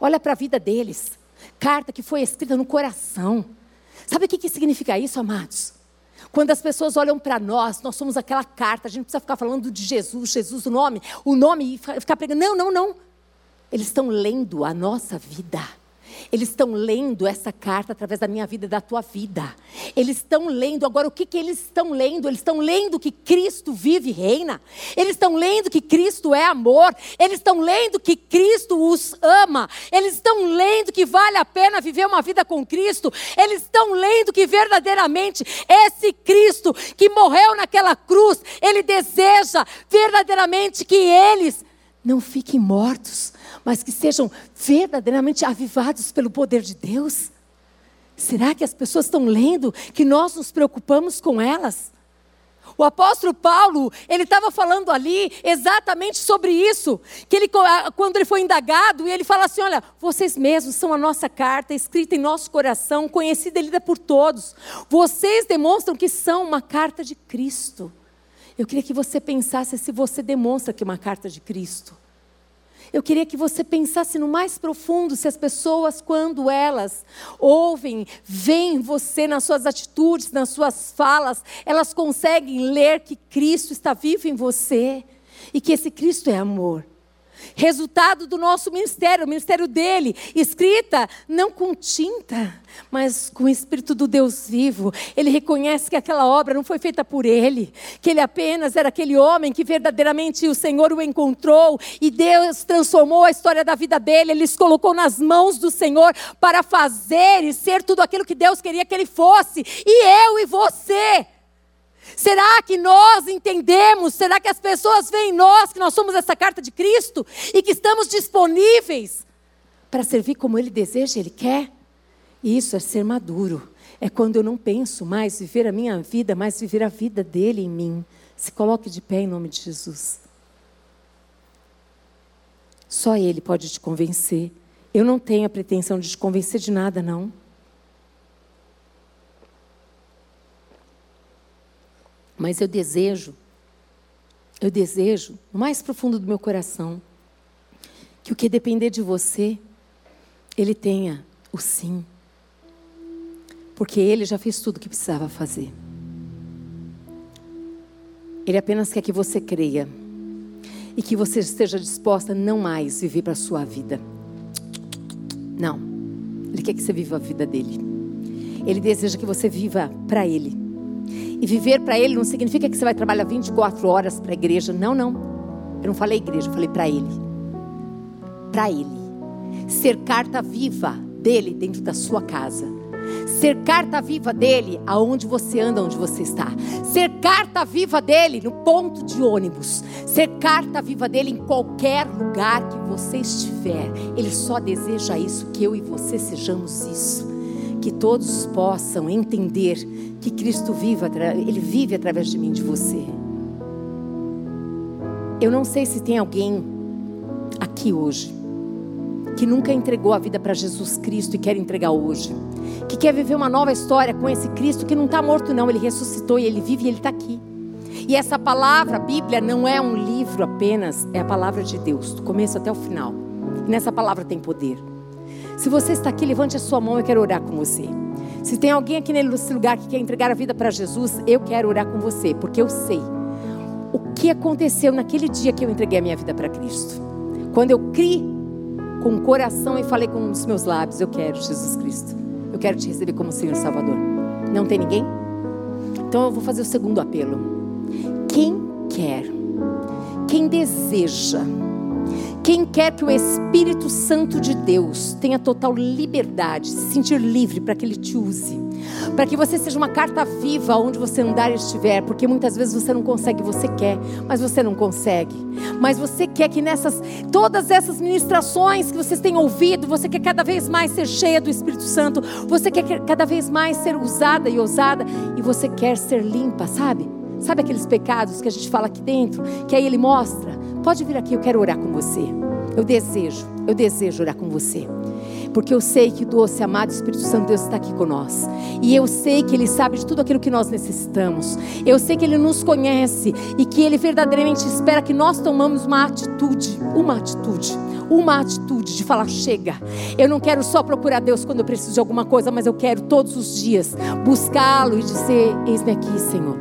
Olha para a vida deles carta que foi escrita no coração. Sabe o que, que significa isso, amados? Quando as pessoas olham para nós, nós somos aquela carta, a gente precisa ficar falando de Jesus, Jesus, o nome, o nome e ficar pregando. Não, não, não. Eles estão lendo a nossa vida. Eles estão lendo essa carta através da minha vida e da tua vida. Eles estão lendo. Agora, o que, que eles estão lendo? Eles estão lendo que Cristo vive e reina. Eles estão lendo que Cristo é amor. Eles estão lendo que Cristo os ama. Eles estão lendo que vale a pena viver uma vida com Cristo. Eles estão lendo que verdadeiramente esse Cristo que morreu naquela cruz, ele deseja verdadeiramente que eles não fiquem mortos, mas que sejam verdadeiramente avivados pelo poder de Deus? Será que as pessoas estão lendo que nós nos preocupamos com elas? O apóstolo Paulo, ele estava falando ali exatamente sobre isso, que ele quando ele foi indagado, e ele fala assim: "Olha, vocês mesmos são a nossa carta escrita em nosso coração, conhecida e lida por todos. Vocês demonstram que são uma carta de Cristo." Eu queria que você pensasse se você demonstra que é uma carta de Cristo. Eu queria que você pensasse no mais profundo se as pessoas, quando elas ouvem, veem você nas suas atitudes, nas suas falas, elas conseguem ler que Cristo está vivo em você e que esse Cristo é amor. Resultado do nosso ministério, o ministério dele, escrita não com tinta, mas com o Espírito do Deus vivo. Ele reconhece que aquela obra não foi feita por ele, que ele apenas era aquele homem que verdadeiramente o Senhor o encontrou e Deus transformou a história da vida dele. Ele se colocou nas mãos do Senhor para fazer e ser tudo aquilo que Deus queria que ele fosse. E eu e você. Será que nós entendemos? Será que as pessoas veem em nós que nós somos essa carta de Cristo e que estamos disponíveis para servir como Ele deseja, Ele quer? Isso é ser maduro. É quando eu não penso mais viver a minha vida, mas viver a vida dele em mim. Se coloque de pé em nome de Jesus. Só Ele pode te convencer. Eu não tenho a pretensão de te convencer de nada, não. Mas eu desejo, eu desejo, no mais profundo do meu coração, que o que depender de você, ele tenha o sim. Porque ele já fez tudo o que precisava fazer. Ele apenas quer que você creia e que você esteja disposta a não mais viver para a sua vida. Não. Ele quer que você viva a vida dele. Ele deseja que você viva para ele. E viver para Ele não significa que você vai trabalhar 24 horas para a igreja. Não, não. Eu não falei igreja, eu falei para Ele. Para Ele. Ser carta viva dele dentro da sua casa. Ser carta viva dele aonde você anda, onde você está. Ser carta viva dele no ponto de ônibus. Ser carta viva dele em qualquer lugar que você estiver. Ele só deseja isso, que eu e você sejamos isso que todos possam entender que Cristo vive, ele vive através de mim, de você. Eu não sei se tem alguém aqui hoje que nunca entregou a vida para Jesus Cristo e quer entregar hoje, que quer viver uma nova história com esse Cristo que não está morto, não, ele ressuscitou e ele vive e ele está aqui. E essa palavra, a Bíblia, não é um livro apenas, é a palavra de Deus, do começo até o final. E nessa palavra tem poder. Se você está aqui, levante a sua mão, eu quero orar com você. Se tem alguém aqui nesse lugar que quer entregar a vida para Jesus, eu quero orar com você, porque eu sei o que aconteceu naquele dia que eu entreguei a minha vida para Cristo? Quando eu criei com o coração e falei com os meus lábios: Eu quero Jesus Cristo. Eu quero te receber como Senhor Salvador. Não tem ninguém? Então eu vou fazer o segundo apelo. Quem quer, quem deseja, quem quer que o Espírito Santo de Deus tenha total liberdade, se sentir livre para que ele te use, para que você seja uma carta viva onde você andar e estiver, porque muitas vezes você não consegue, você quer, mas você não consegue. Mas você quer que nessas todas essas ministrações que vocês têm ouvido, você quer cada vez mais ser cheia do Espírito Santo, você quer cada vez mais ser usada e ousada e você quer ser limpa, sabe? Sabe aqueles pecados que a gente fala aqui dentro, que aí ele mostra? Pode vir aqui, eu quero orar com você. Eu desejo, eu desejo orar com você. Porque eu sei que o doce, amado Espírito Santo de Deus está aqui conosco. E eu sei que Ele sabe de tudo aquilo que nós necessitamos. Eu sei que Ele nos conhece e que Ele verdadeiramente espera que nós tomamos uma atitude, uma atitude, uma atitude de falar: chega. Eu não quero só procurar Deus quando eu preciso de alguma coisa, mas eu quero todos os dias buscá-lo e dizer: Eis-me aqui, Senhor.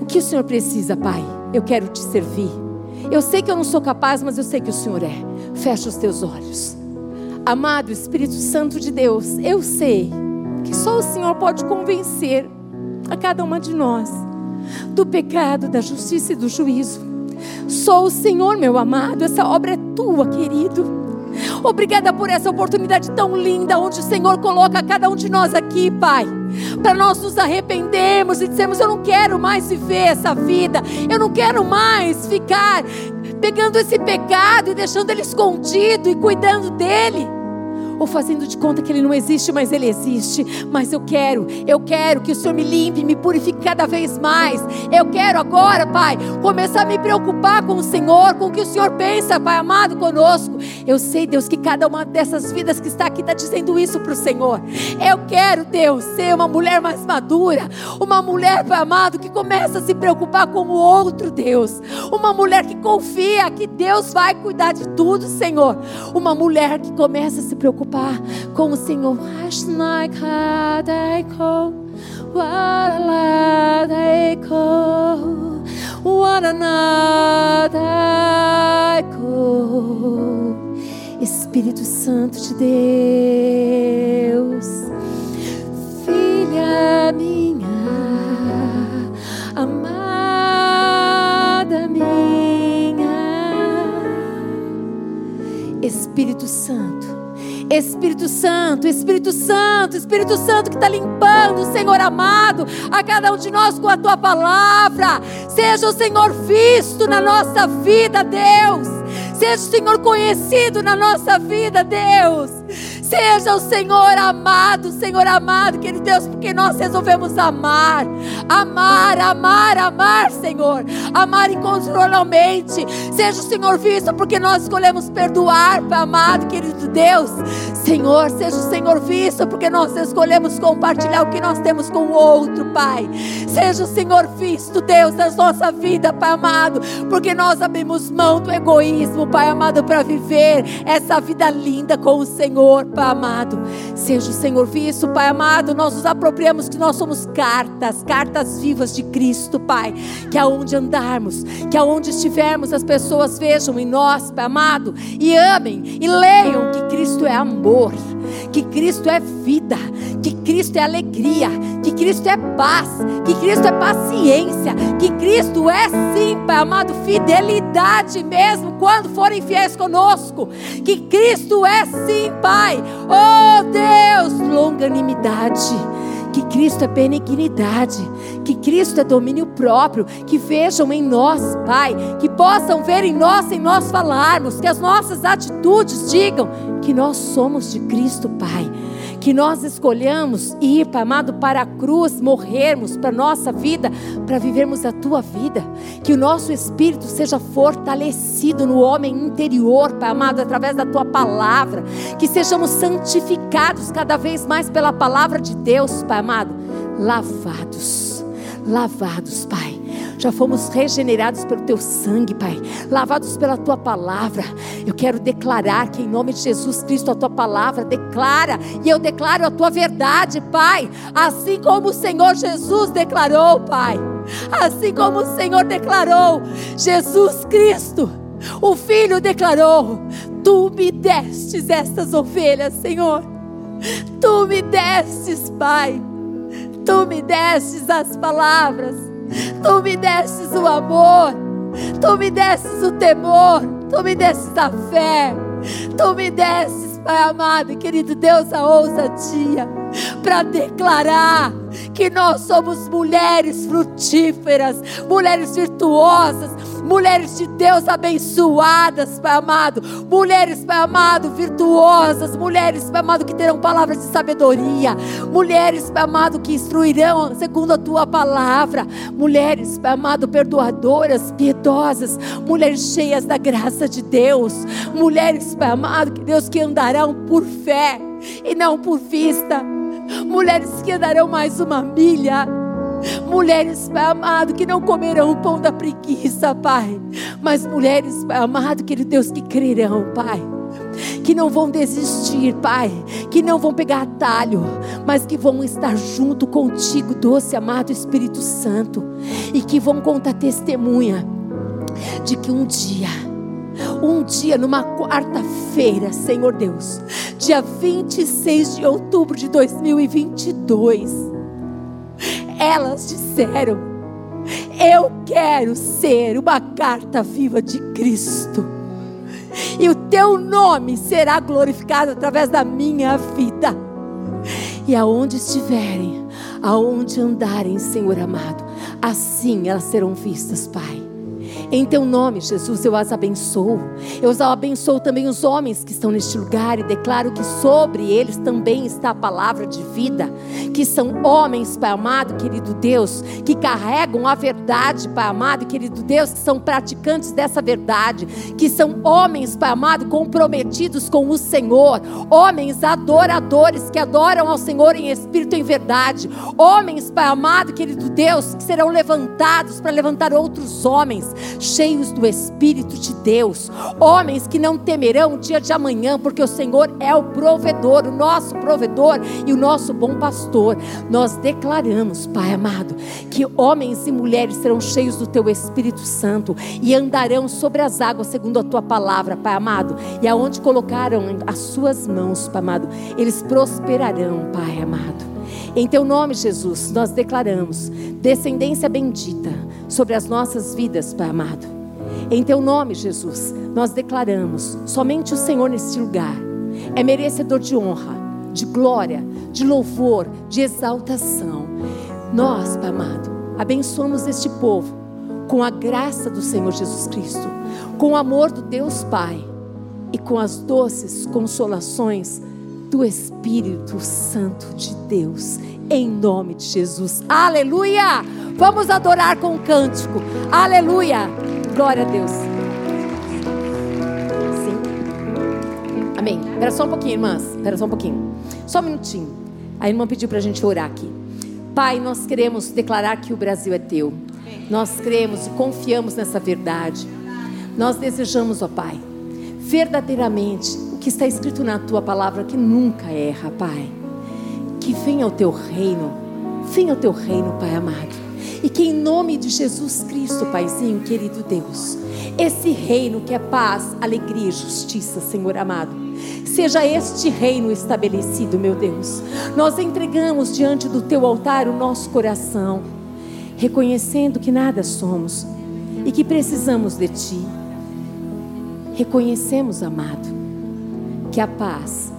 O que o Senhor precisa, Pai? Eu quero te servir. Eu sei que eu não sou capaz, mas eu sei que o Senhor é. Fecha os teus olhos. Amado Espírito Santo de Deus, eu sei que só o Senhor pode convencer a cada uma de nós do pecado, da justiça e do juízo. Só o Senhor, meu amado, essa obra é tua, querido. Obrigada por essa oportunidade tão linda, onde o Senhor coloca cada um de nós aqui, Pai. Para nós nos arrependermos e dizermos: Eu não quero mais viver essa vida, eu não quero mais ficar pegando esse pecado e deixando ele escondido e cuidando dele ou fazendo de conta que ele não existe, mas ele existe. Mas eu quero, eu quero que o Senhor me limpe, me purifique cada vez mais. Eu quero agora, Pai, começar a me preocupar com o Senhor, com o que o Senhor pensa, Pai amado, conosco. Eu sei, Deus, que cada uma dessas vidas que está aqui está dizendo isso para o Senhor. Eu quero, Deus, ser uma mulher mais madura, uma mulher, Pai amado, que começa a se preocupar com o outro, Deus. Uma mulher que confia que Deus vai cuidar de tudo, Senhor. Uma mulher que começa a se preocupar preocupar com o Senhor. Espírito Santo de Deus, filha minha, amada minha, Espírito Santo Espírito Santo, Espírito Santo, Espírito Santo que está limpando, Senhor amado, a cada um de nós com a tua palavra. Seja o Senhor visto na nossa vida, Deus. Seja o Senhor conhecido na nossa vida, Deus. Seja o Senhor amado, Senhor amado, querido Deus, porque nós resolvemos amar, amar, amar, amar, Senhor, amar incondicionalmente. Seja o Senhor visto, porque nós escolhemos perdoar, amado, querido Deus. Senhor, seja o Senhor visto, porque nós escolhemos compartilhar o que nós temos com o outro, Pai. Seja o Senhor visto, Deus, na nossa vida, Pai amado, porque nós abrimos mão do egoísmo, Pai amado, para viver essa vida linda com o Senhor, Pai. Pai amado. Seja o Senhor visto, Pai amado. Nós nos apropriamos que nós somos cartas, cartas vivas de Cristo, Pai. Que aonde andarmos, que aonde estivermos, as pessoas vejam em nós, Pai amado, e amem e leiam que Cristo é amor, que Cristo é vida, que Cristo é alegria, que Cristo é paz, que Cristo é paciência, que Cristo é sim, Pai amado, fidelidade mesmo quando forem fiéis conosco, que Cristo é sim, Pai, oh Deus, longanimidade. Que Cristo é benignidade, que Cristo é domínio próprio, que vejam em nós, Pai, que possam ver em nós, em nós falarmos, que as nossas atitudes digam que nós somos de Cristo, Pai que nós escolhamos ir, amado, para a cruz, morrermos para a nossa vida, para vivermos a tua vida. Que o nosso espírito seja fortalecido no homem interior, Pai amado, através da tua palavra. Que sejamos santificados cada vez mais pela palavra de Deus, Pai amado. Lavados, lavados, Pai já fomos regenerados pelo teu sangue, Pai, lavados pela tua palavra. Eu quero declarar que em nome de Jesus Cristo a tua palavra declara, e eu declaro a tua verdade, Pai, assim como o Senhor Jesus declarou, Pai. Assim como o Senhor declarou, Jesus Cristo, o Filho declarou: Tu me destes estas ovelhas, Senhor. Tu me destes, Pai. Tu me destes as palavras. Tu me destes o amor. Tu me destes o temor. Tu me destes a fé. Tu me destes, Pai amado e querido Deus, a ousadia para declarar que nós somos mulheres frutíferas, mulheres virtuosas, mulheres de Deus abençoadas, Pai amado, mulheres, Pai amado, virtuosas, mulheres, Pai amado, que terão palavras de sabedoria, mulheres, Pai amado, que instruirão segundo a tua palavra, mulheres, Pai amado, perdoadoras, piedosas, mulheres cheias da graça de Deus, mulheres, Pai amado, que Deus que andarão por fé e não por vista, mulheres que andarão mais uma milha. Mulheres, Pai amado, que não comerão o pão da preguiça, Pai. Mas mulheres, Pai amado, querido Deus, que crerão, Pai. Que não vão desistir, Pai, que não vão pegar atalho, mas que vão estar junto contigo, doce amado Espírito Santo, e que vão contar testemunha de que um dia, um dia, numa quarta-feira, Senhor Deus, dia 26 de outubro de 2022, elas disseram: Eu quero ser uma carta viva de Cristo. E o teu nome será glorificado através da minha vida. E aonde estiverem, aonde andarem, Senhor amado, assim elas serão vistas, Pai. Em teu nome, Jesus, eu as abençoo. Eu as abençoo também os homens que estão neste lugar e declaro que sobre eles também está a palavra de vida, que são homens, Pai amado, querido Deus, que carregam a verdade, Pai amado, querido Deus, que são praticantes dessa verdade, que são homens, Pai amado, comprometidos com o Senhor, homens adoradores que adoram ao Senhor em espírito e em verdade, homens, Pai amado, querido Deus, que serão levantados para levantar outros homens, cheios do Espírito de Deus, homens que não temerão o dia de amanhã, porque o Senhor é o provedor, o nosso provedor e o nosso bom pastor. Nós declaramos, Pai amado, que homens e mulheres serão cheios do Teu Espírito Santo e andarão sobre as águas, segundo a Tua palavra, Pai amado, e aonde colocaram as Suas mãos, Pai amado, eles prosperarão, Pai amado. Em teu nome, Jesus, nós declaramos descendência bendita sobre as nossas vidas, Pai amado. Em teu nome, Jesus, nós declaramos somente o Senhor neste lugar é merecedor de honra, de glória, de louvor, de exaltação. Nós, Pai amado, abençoamos este povo com a graça do Senhor Jesus Cristo, com o amor do Deus Pai e com as doces consolações do Espírito Santo de Deus, em nome de Jesus. Aleluia! Vamos adorar com um cântico. Aleluia! Glória a Deus. Sim. Amém. Espera só um pouquinho, irmãs. Espera só um pouquinho. Só um minutinho. A irmã pediu para a gente orar aqui. Pai, nós queremos declarar que o Brasil é teu. Nós cremos e confiamos nessa verdade. Nós desejamos, ó Pai, verdadeiramente que está escrito na tua palavra que nunca erra, Pai. Que venha o teu reino, venha o teu reino, Pai amado. E que em nome de Jesus Cristo, Paizinho, querido Deus, esse reino que é paz, alegria e justiça, Senhor amado, seja este reino estabelecido, meu Deus. Nós entregamos diante do teu altar o nosso coração, reconhecendo que nada somos e que precisamos de ti. Reconhecemos, amado, que a paz,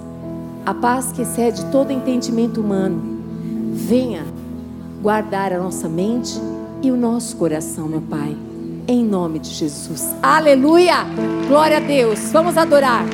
a paz que excede todo entendimento humano, venha guardar a nossa mente e o nosso coração, meu Pai. Em nome de Jesus. Aleluia! Glória a Deus. Vamos adorar.